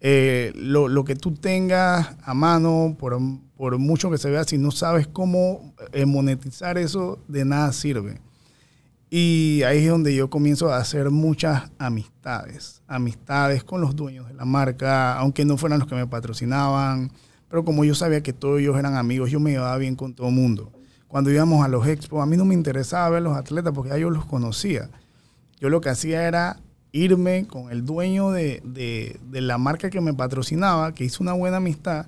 Eh, lo, lo que tú tengas a mano, por, por mucho que se vea, si no sabes cómo eh, monetizar eso, de nada sirve. Y ahí es donde yo comienzo a hacer muchas amistades. Amistades con los dueños de la marca, aunque no fueran los que me patrocinaban. Pero como yo sabía que todos ellos eran amigos, yo me llevaba bien con todo el mundo. Cuando íbamos a los expos, a mí no me interesaba ver los atletas porque ya yo los conocía. Yo lo que hacía era irme con el dueño de, de, de la marca que me patrocinaba, que hizo una buena amistad,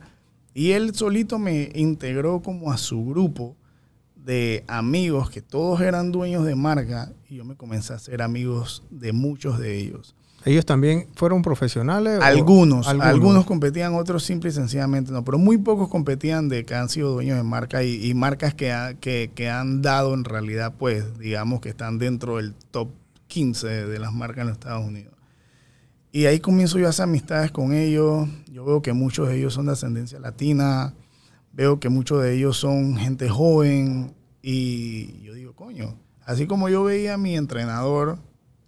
y él solito me integró como a su grupo de amigos que todos eran dueños de marca y yo me comencé a hacer amigos de muchos de ellos. ellos también fueron profesionales. Algunos, algunos, competían, otros simple y sencillamente no, pero muy pocos competían de que han sido dueños de marca y, y marcas que, ha- que, que han dado en realidad, pues, digamos que están dentro del top 15 de las marcas en los Estados Unidos. Y ahí comienzo yo a hacer amistades con ellos. Yo veo que muchos de ellos son de ascendencia latina. Veo que muchos de ellos son gente joven. Y yo digo, coño, así como yo veía a mi entrenador,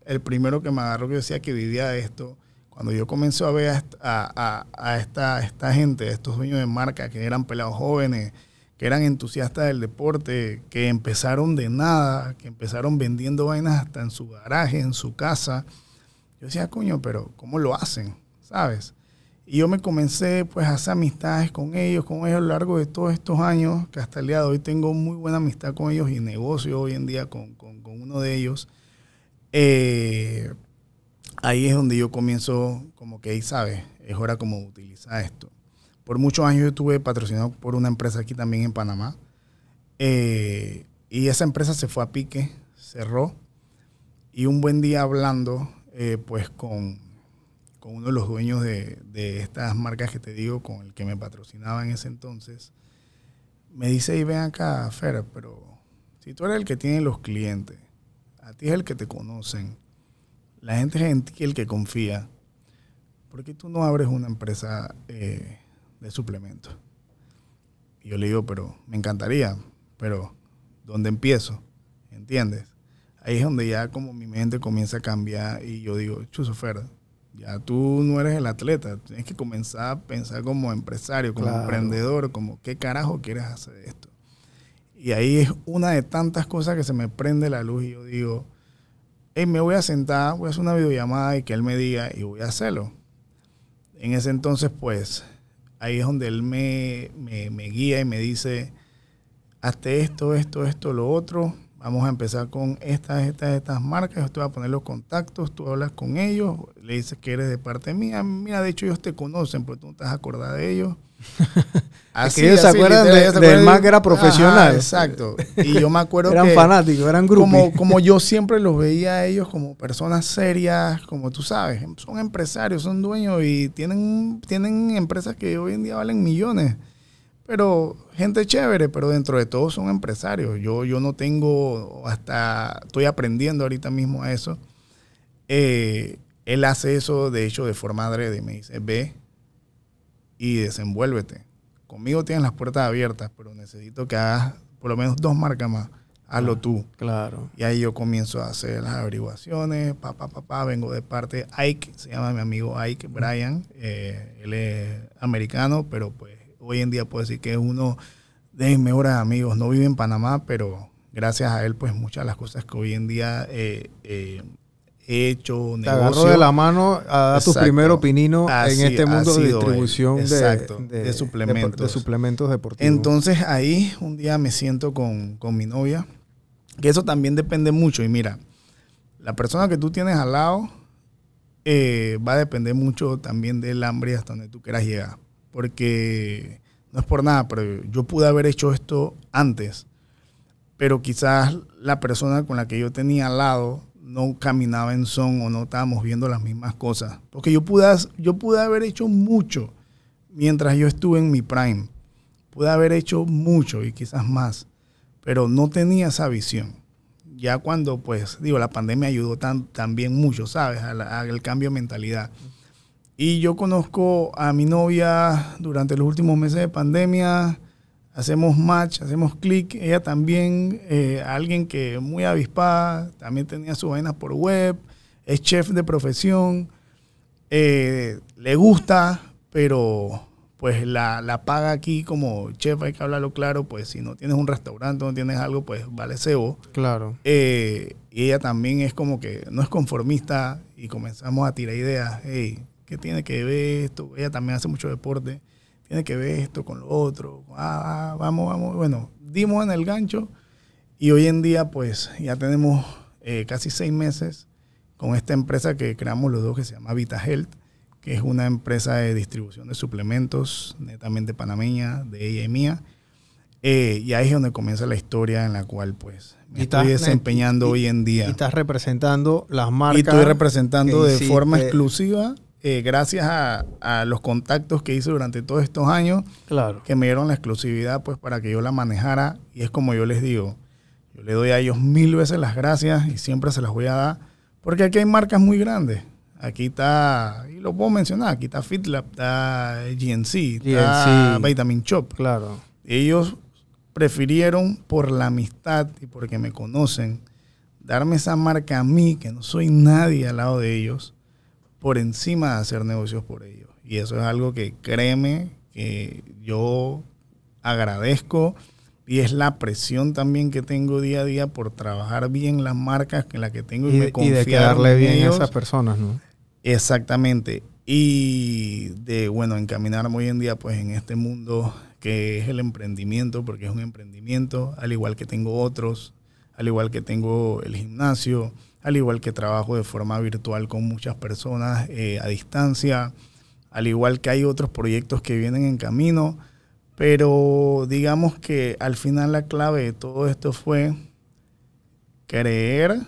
el primero que me agarró que decía que vivía esto, cuando yo comencé a ver a, est- a- a- a esta, esta gente, estos dueños de marca que eran pelados jóvenes, que eran entusiastas del deporte, que empezaron de nada, que empezaron vendiendo vainas hasta en su garaje, en su casa. Yo decía, coño, pero ¿cómo lo hacen? ¿Sabes? Y yo me comencé pues a hacer amistades con ellos, con ellos a lo largo de todos estos años, que hasta el día de hoy tengo muy buena amistad con ellos y negocio hoy en día con, con- uno de ellos. Eh, ahí es donde yo comienzo como que, ¿sabes? Es hora como utilizar esto. Por muchos años yo estuve patrocinado por una empresa aquí también en Panamá. Eh, y esa empresa se fue a pique, cerró. Y un buen día hablando, eh, pues con, uno de los dueños de, estas marcas que te digo, con el que me patrocinaba en ese entonces, me dice, y ven acá, Fer, pero si tú eres el que tiene los clientes, a ti es el que te conocen, la gente es en ti el que confía, ¿por qué tú no abres una empresa eh, de suplementos? Y yo le digo, pero me encantaría, pero ¿dónde empiezo? ¿Entiendes? Ahí es donde ya como mi mente comienza a cambiar y yo digo, Chuso Fer, ya tú no eres el atleta, tienes que comenzar a pensar como empresario, como Claro. emprendedor, como qué carajo quieres hacer esto. Y ahí es una de tantas cosas que se me prende la luz y yo digo, hey, me voy a sentar, voy a hacer una videollamada y que él me diga y voy a hacerlo. En ese entonces, pues, ahí es donde él me, me, me guía y me dice, hazte esto, esto, esto, lo otro. Vamos a empezar con estas, estas, estas marcas. Yo te voy a poner los contactos, tú hablas con ellos, le dices que eres de parte mía. Mira, de hecho ellos te conocen, pero tú no te vas a acordar de ellos. que ellos se acuerdan de- man que era profesional. Ajá, exacto. Y yo me acuerdo Eran que fanáticos, eran grupos. como, como yo siempre los veía a ellos como personas serias, como tú sabes, son empresarios, son dueños y tienen, tienen empresas que hoy en día valen millones. Pero gente chévere, pero dentro de todo son empresarios. Yo, yo no tengo, hasta estoy aprendiendo ahorita mismo a eso. Eh, él hace eso, de hecho, de forma adrede. Me dice, ve y desenvuélvete. Conmigo tienes las puertas abiertas, pero necesito que hagas por lo menos dos marcas más. Hazlo Ah. tú. Claro. Y ahí yo comienzo a hacer las averiguaciones, pa, pa, pa, pa, vengo de parte de Ike, se llama mi amigo Ike Bryan, eh, él es americano, pero pues hoy en día puedo decir que es uno de mis mejores amigos, no vive en Panamá, pero gracias a él pues muchas de las cosas que hoy en día eh, eh, he hecho, Te negocio, de la mano a dar tu primer opinino Así en este mundo de distribución de, suplementos. de suplementos deportivos. Entonces ahí un día me siento con, con mi novia, que eso también depende mucho. Y mira, la persona que tú tienes al lado eh, va a depender mucho también del hambre hasta donde tú quieras llegar. Porque no es por nada, pero yo pude haber hecho esto antes. Pero quizás la persona con la que yo tenía al lado no caminaba en son o no estábamos viendo las mismas cosas. Porque yo pude, yo pude haber hecho mucho mientras yo estuve en mi prime. Pude haber hecho mucho y quizás más, pero no tenía esa visión. Ya cuando, pues, digo, la pandemia ayudó tan, también mucho, ¿sabes? Al cambio de mentalidad. Y yo conozco a mi novia durante los últimos meses de pandemia. Hacemos match, hacemos clic. Ella también, eh, alguien que muy avispada, también tenía sus vainas por web, es chef de profesión, eh, le gusta, pero pues la, la paga aquí como chef, hay que hablarlo claro, pues si no tienes un restaurante, no tienes algo, pues vale cebo. Claro. Eh, y ella también es como que no es conformista y comenzamos a tirar ideas. Hey, ¿qué tiene que ver esto? Ella también hace mucho deporte. Tiene que ver esto con lo otro. Ah, ah, vamos, vamos. Bueno, dimos en el gancho y hoy en día pues ya tenemos eh, casi seis meses con esta empresa que creamos los dos que se llama Vita Health, que es una empresa de distribución de suplementos netamente panameña, de ella y mía. Eh, y ahí es donde comienza la historia en la cual pues me estoy desempeñando y- hoy en día. Y estás representando las marcas. Y estoy representando que de forma exclusiva, eh, gracias a, a los contactos que hice durante todos estos años, Claro. que me dieron la exclusividad pues para que yo la manejara. Y es como yo les digo, yo le doy a ellos mil veces las gracias y siempre se las voy a dar, porque aquí hay marcas muy grandes. Aquí está, y lo puedo mencionar, aquí está FitLab, está GNC, está GNC. Vitamin Shop. Claro. Ellos prefirieron por la amistad y porque me conocen darme esa marca a mí, que no soy nadie al lado de ellos, por encima de hacer negocios por ellos. Y eso es algo que créeme que yo agradezco y es la presión también que tengo día a día por trabajar bien las marcas en las que tengo y, Y, me y de quedarle en bien a esas personas, ¿no? Exactamente. Y de, bueno, encaminarme hoy en día pues en este mundo que es el emprendimiento, porque es un emprendimiento, al igual que tengo otros, al igual que tengo el gimnasio, al igual que trabajo de forma virtual con muchas personas eh, a distancia, al igual que hay otros proyectos que vienen en camino, pero digamos que al final la clave de todo esto fue creer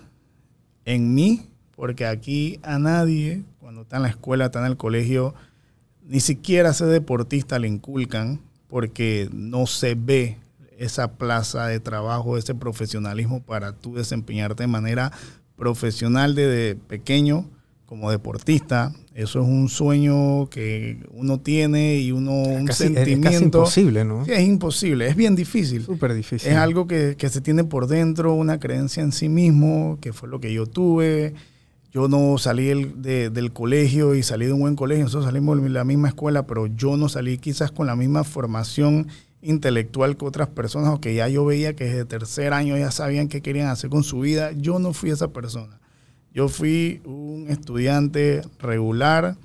en mí, porque aquí a nadie, cuando está en la escuela, está en el colegio, ni siquiera ser deportista le inculcan, porque no se ve esa plaza de trabajo, ese profesionalismo para tú desempeñarte de manera profesional desde pequeño como deportista. Eso es un sueño que uno tiene y uno un Casi- es- es sentimiento. casi imposible, ¿no? Sí, es imposible, es bien difícil. Súper difícil. Es algo que, que se tiene por dentro, una creencia en sí mismo, que fue lo que yo tuve. Yo no salí del, de- del colegio y salí de un buen colegio, nosotros salimos de la misma escuela, pero yo no salí quizás con la misma formación intelectual que otras personas, o que ya yo veía que desde tercer año ya sabían qué querían hacer con su vida. Yo no fui esa persona. Yo fui un estudiante regular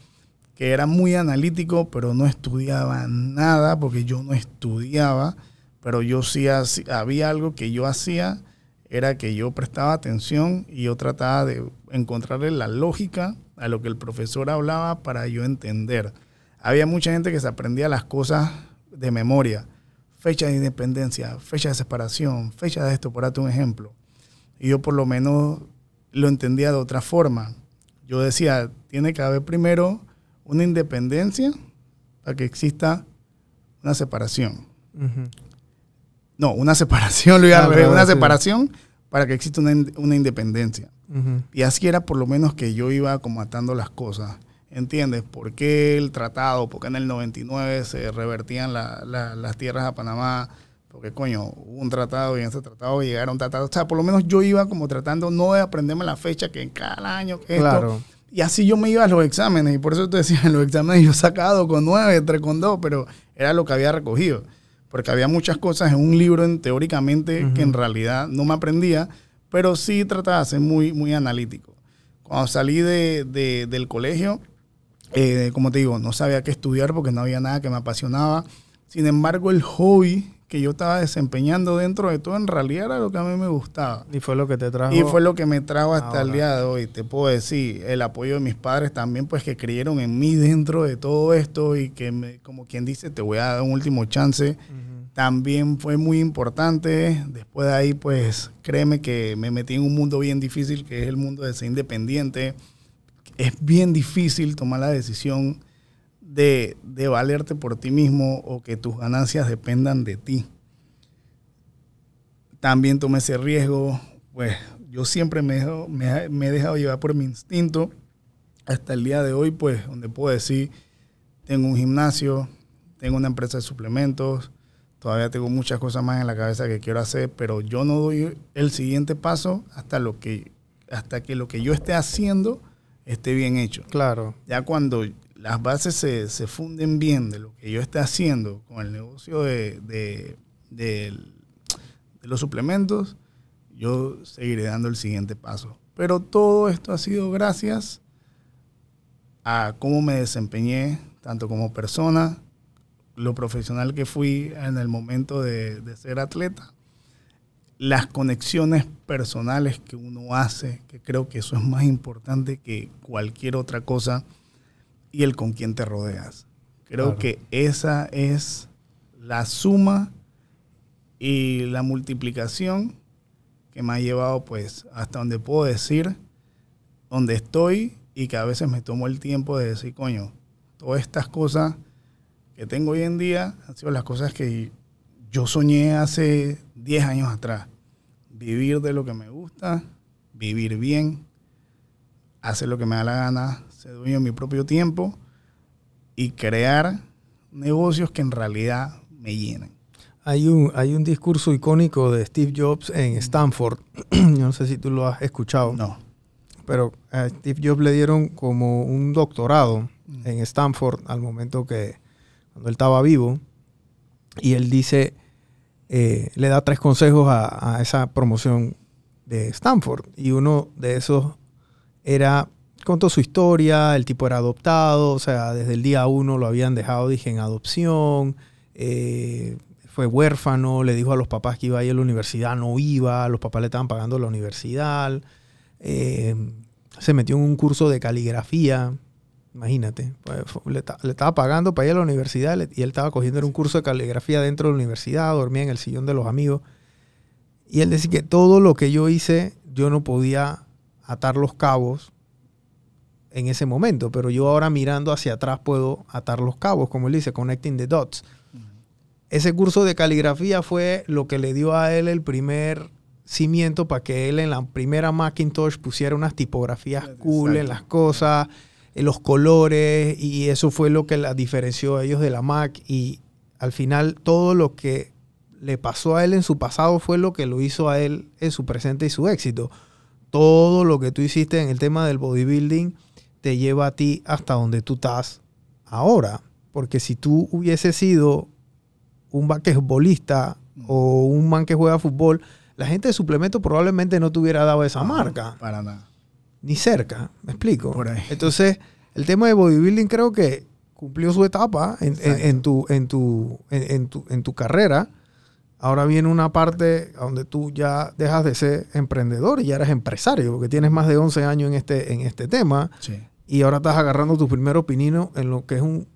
que era muy analítico, pero no estudiaba nada, porque yo no estudiaba, pero yo sí haci- había algo que yo hacía, era que yo prestaba atención y yo trataba de encontrarle la lógica a lo que el profesor hablaba para yo entender. Había mucha gente que se aprendía las cosas de memoria, fecha de independencia, fecha de separación, fecha de esto, por darte un ejemplo. Y yo por lo menos lo entendía de otra forma. Yo decía, tiene que haber primero una independencia para que exista una separación. No, una separación, lo Ah, verdad, una sí. separación para que exista una, in- una independencia. Y así era por lo menos que yo iba como atando las cosas. ¿Entiendes? ¿Por qué el tratado? ¿Por qué en el 99 se revertían la- la- las tierras a Panamá? Porque, coño, hubo un tratado y en ese tratado llegaron tratados. O sea, por lo menos yo iba como tratando no de aprenderme la fecha que en cada año que esto. Claro. Y así yo me iba a los exámenes. Y por eso te decía, en los exámenes yo sacado con 9, 3 con 2, pero era lo que había recogido. Porque había muchas cosas en un libro en- teóricamente que en realidad no me aprendía, pero sí trataba de ser muy, muy analítico. Cuando salí de- de- del colegio, eh, como te digo, no sabía qué estudiar porque no había nada que me apasionaba. Sin embargo, el hobby que yo estaba desempeñando dentro de todo en realidad era lo que a mí me gustaba. Y fue lo que te trajo. Y fue lo que me trajo hasta el ahora. día de hoy. Te puedo decir, el apoyo de mis padres también, pues que creyeron en mí dentro de todo esto y que, me, como quien dice, te voy a dar un último chance. También fue muy importante. Después de ahí, pues créeme que me metí en un mundo bien difícil, que es el mundo de ser independiente. Es bien difícil tomar la decisión de, de valerte por ti mismo o que tus ganancias dependan de ti. También tomé ese riesgo. Pues yo siempre me, me he dejado llevar por mi instinto. Hasta el día de hoy, pues, donde puedo decir, tengo un gimnasio, tengo una empresa de suplementos, todavía tengo muchas cosas más en la cabeza que quiero hacer, pero yo no doy el siguiente paso hasta, lo que, hasta que lo que yo esté haciendo esté bien hecho Claro. ya cuando las bases se, se funden bien de lo que yo esté haciendo con el negocio de, de- los suplementos, yo seguiré dando el siguiente paso. Pero todo esto ha sido gracias a cómo me desempeñé, tanto como persona, lo profesional que fui en el momento de, de ser atleta, las conexiones personales que uno hace, que creo que eso es más importante que cualquier otra cosa, y el con quien te rodeas. Creo Claro. que esa es la suma y la multiplicación que me ha llevado pues hasta donde puedo decir donde estoy y que a veces me tomo el tiempo de decir, coño, todas estas cosas que tengo hoy en día han sido las cosas que yo soñé hace 10 años atrás. Vivir de lo que me gusta, vivir bien, hacer lo que me da la gana, ser dueño de mi propio tiempo y crear negocios que en realidad me llenen. Hay un, hay un discurso icónico de Steve Jobs en Stanford. Yo no sé si tú lo has escuchado. No. Pero a Steve Jobs le dieron como un doctorado en Stanford al momento que, cuando él estaba vivo. Y él dice, eh, le da tres consejos a, esa promoción de Stanford. Y uno de esos era, contó su historia, el tipo era adoptado, o sea, desde el día uno lo habían dejado, dije, en adopción. Eh, fue huérfano, le dijo a los papás que iba a ir a la universidad, no iba, los papás le estaban pagando la universidad. Eh, se metió en un curso de caligrafía, imagínate, pues, le, ta- le estaba pagando para ir a la universidad y él estaba cogiendo un curso de caligrafía dentro de la universidad, dormía en el sillón de los amigos. Y él decía que todo lo que yo hice, yo no podía atar los cabos en ese momento, pero yo ahora mirando hacia atrás puedo atar los cabos, como él dice, connecting the dots. Ese curso de caligrafía fue lo que le dio a él el primer cimiento para que él en la primera Macintosh pusiera unas tipografías cool en las cosas, los colores, y eso fue lo que la diferenció a ellos de la Mac. Y al final todo lo que le pasó a él en su pasado fue lo que lo hizo a él en su presente y su éxito. Todo lo que tú hiciste en el tema del bodybuilding te lleva a ti hasta donde tú estás ahora. Porque si tú hubieses sido un basquetbolista o un man que juega fútbol, la gente de suplemento probablemente no te hubiera dado esa marca, Para nada. Ni cerca, ¿me explico? Por ahí. Entonces, el tema de bodybuilding creo que cumplió su etapa en, en- Exacto. en tu, en, tu, en, tu, en tu carrera. Ahora viene una parte donde tú ya dejas de ser emprendedor y ya eres empresario, porque tienes más de 11 años en este, en este tema Sí. y ahora estás agarrando tus primeros pininos en lo que es un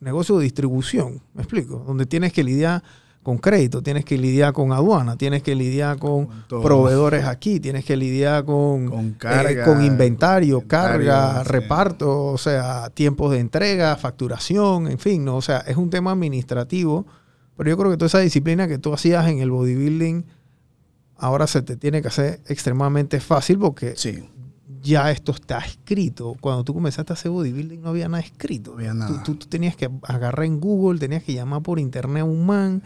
negocio de distribución, ¿me explico? Donde tienes que lidiar con crédito, tienes que lidiar con aduana, tienes que lidiar con, proveedores aquí, tienes que lidiar con, Con eh, con inventario, inventario, carga, sí. reparto, o sea, tiempos de entrega, facturación, en fin, ¿no? O sea, es un tema administrativo, pero yo creo que toda esa disciplina que tú hacías en el bodybuilding ahora se te tiene que hacer extremadamente fácil porque Sí. ya esto está escrito. Cuando tú comenzaste a hacer bodybuilding no había nada escrito. No había Tú- nada. Tú, tú tenías que agarrar en Google, tenías que llamar por internet a un man,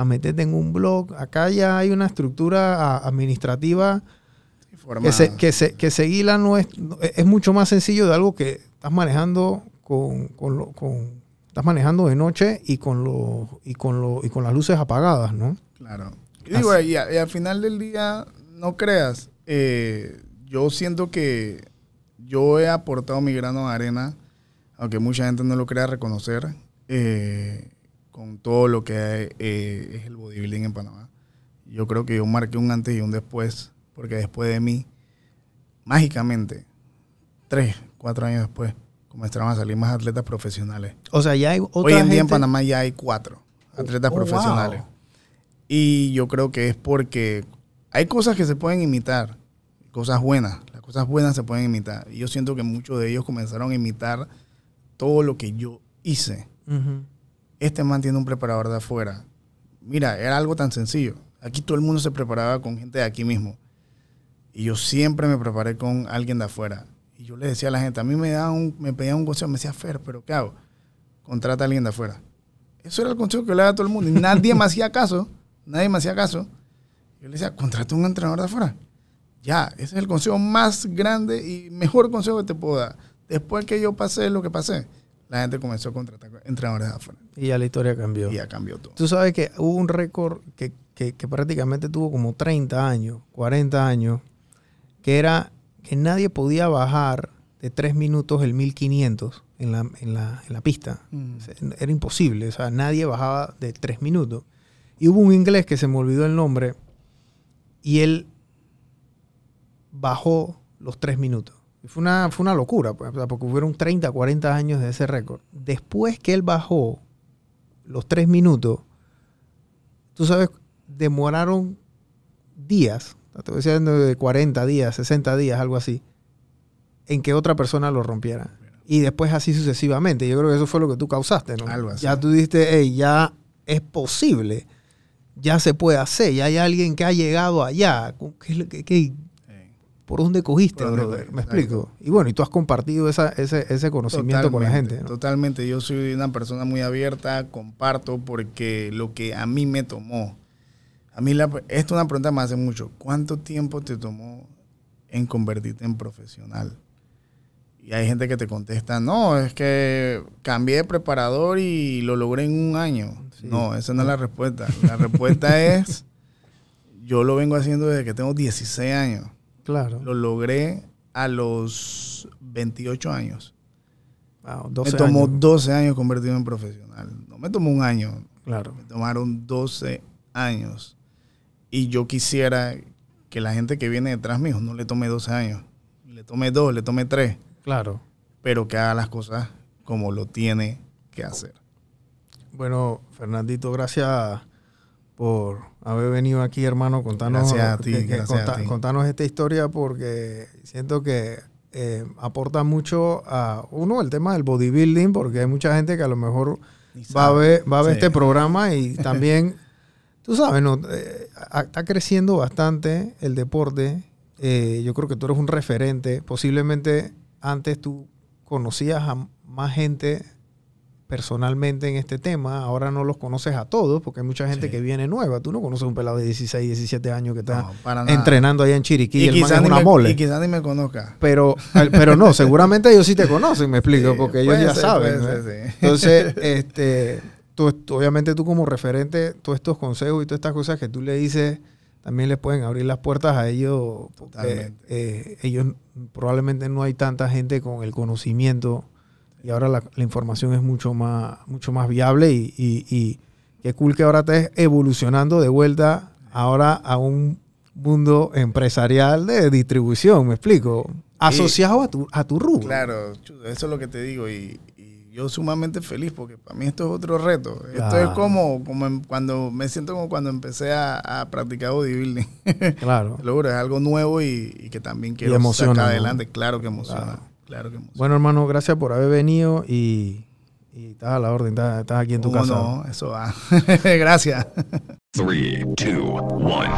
a meterte en un blog. Acá ya hay una estructura administrativa que, se, que, se, que seguirla no es, mucho más sencillo de algo que estás manejando con, con, lo- con- estás manejando de noche y con los y con lo, y con las luces apagadas, ¿no? Claro. Y digo, y, a- y al final del día, no creas, eh, yo siento que yo he aportado mi grano de arena, aunque mucha gente no lo crea reconocer, eh, con todo lo que eh, es el bodybuilding en Panamá. Yo creo que yo marqué un antes y un después, porque después de mí, mágicamente, tres, cuatro años después, comenzaron a salir más atletas profesionales. O sea, ya hay otra Hoy en día en Panamá ya hay cuatro atletas Oh, profesionales. wow. Y yo creo que es porque hay cosas que se pueden imitar, cosas buenas. Las cosas buenas se pueden imitar. Y yo siento que muchos de ellos comenzaron a imitar todo lo que yo hice. Este man tiene un preparador de afuera. Mira, era algo tan sencillo. Aquí todo el mundo se preparaba con gente de aquí mismo. Y yo siempre me preparé con alguien de afuera. Y yo le decía a la gente, a mí me, daban un, me pedían un consejo, me decía, Fer, pero ¿qué hago? Contrata a alguien de afuera. Eso era el consejo que le daba a todo el mundo. Y nadie me hacía caso. Nadie me hacía caso. Yo le decía, contrata un entrenador de afuera. Ya, ese es el consejo más grande y mejor consejo que te puedo dar. Después que yo pasé lo que pasé, la gente comenzó a contratar entrenadores de afuera. Y ya la historia cambió. Y ya cambió todo. Tú sabes que hubo un récord que, que- que prácticamente tuvo como 30 años, 40 años, que era que nadie podía bajar de 3 minutos el 1500 en la, en la, en la pista. Mm. Era imposible, o sea, nadie bajaba de 3 minutos. Y hubo un inglés que se me olvidó el nombre y él bajó los 3 minutos. Fue una, fue una locura, pues, porque hubieron 30, 40 años de ese récord. Después que él bajó los 3 minutos, tú sabes, demoraron días, te voy diciendo de 40 días, 60 días, algo así, en que otra persona lo rompiera. Y después así sucesivamente. Yo creo que eso fue lo que tú causaste, ¿no? Algo así. Ya tú dijiste, hey, ya es posible, ya se puede hacer, ya hay alguien que ha llegado allá. ¿Qué, qué- Eh, ¿Por dónde cogiste, Por brother? ¿Me explico? Y bueno, y tú has compartido esa- ese, ese conocimiento con la gente, ¿no? Totalmente, yo soy una persona muy abierta, comparto porque lo que a mí me tomó, a mí la, esto es una pregunta que me hace mucho, ¿cuánto tiempo te tomó en convertirte en profesional? Y hay gente que te contesta, no, es que cambié de preparador y lo logré en un año. Sí. No, esa no es la respuesta. La respuesta es, yo lo vengo haciendo desde que tengo 16 años. Claro. Lo logré a los 28 años. Wow, Me 12 tomó años. 12 años convertirme en profesional. No me tomó un año, Claro. me tomaron 12 años. Y yo quisiera que la gente que viene detrás mío no le tome 12 años. Le tome 2, le tome 3. Claro. Pero que haga las cosas como lo tiene que hacer. Bueno, Fernandito, gracias por haber venido aquí, hermano. Contanos, Gracias a ti, que- que gracias a ti. contanos esta historia porque siento que eh, aporta mucho a uno el tema del bodybuilding, porque hay mucha gente que a lo mejor va a ver, va a ver Sí. este programa y también, tú sabes, ¿no? Eh, está creciendo bastante el deporte. Eh, yo creo que tú eres un referente. Posiblemente antes tú conocías a más gente personalmente en este tema. Ahora no los conoces a todos porque hay mucha gente Sí. que viene nueva. Tú no conoces a un pelado de 16, 17 años que está No, entrenando allá en Chiriquí y, el man es una me- mole. y quizás ni me conozca. Pero, pero no, seguramente ellos sí te conocen, me explico, Sí, porque ellos ya ser, saben. puede ¿no? ser, sí. Entonces, este, tú, obviamente tú como referente, todos estos consejos y todas estas cosas que tú le dices, también les pueden abrir las puertas a ellos. Porque, Totalmente. eh, ellos probablemente no hay tanta gente con el conocimiento y ahora la, la información es mucho más, mucho más viable y, y, y qué cool que ahora estés evolucionando de vuelta ahora a un mundo empresarial de distribución, me explico, asociado a tu, a tu rubro. Claro, eso es lo que te digo y, yo sumamente feliz porque para mí esto es otro reto. Esto Claro. es como, como en- cuando me siento como cuando empecé a, a practicar bodybuilding. Claro. Lo juro, es algo nuevo y, y que también quiero emociona, sacar ¿no? adelante. Claro que emociona. Claro. Claro, que emociona. Bueno, hermano, gracias por haber venido y, y estás a la orden, estás, estás aquí en tu ¿Cómo casa. no? Eso va. Gracias. Three, two, one.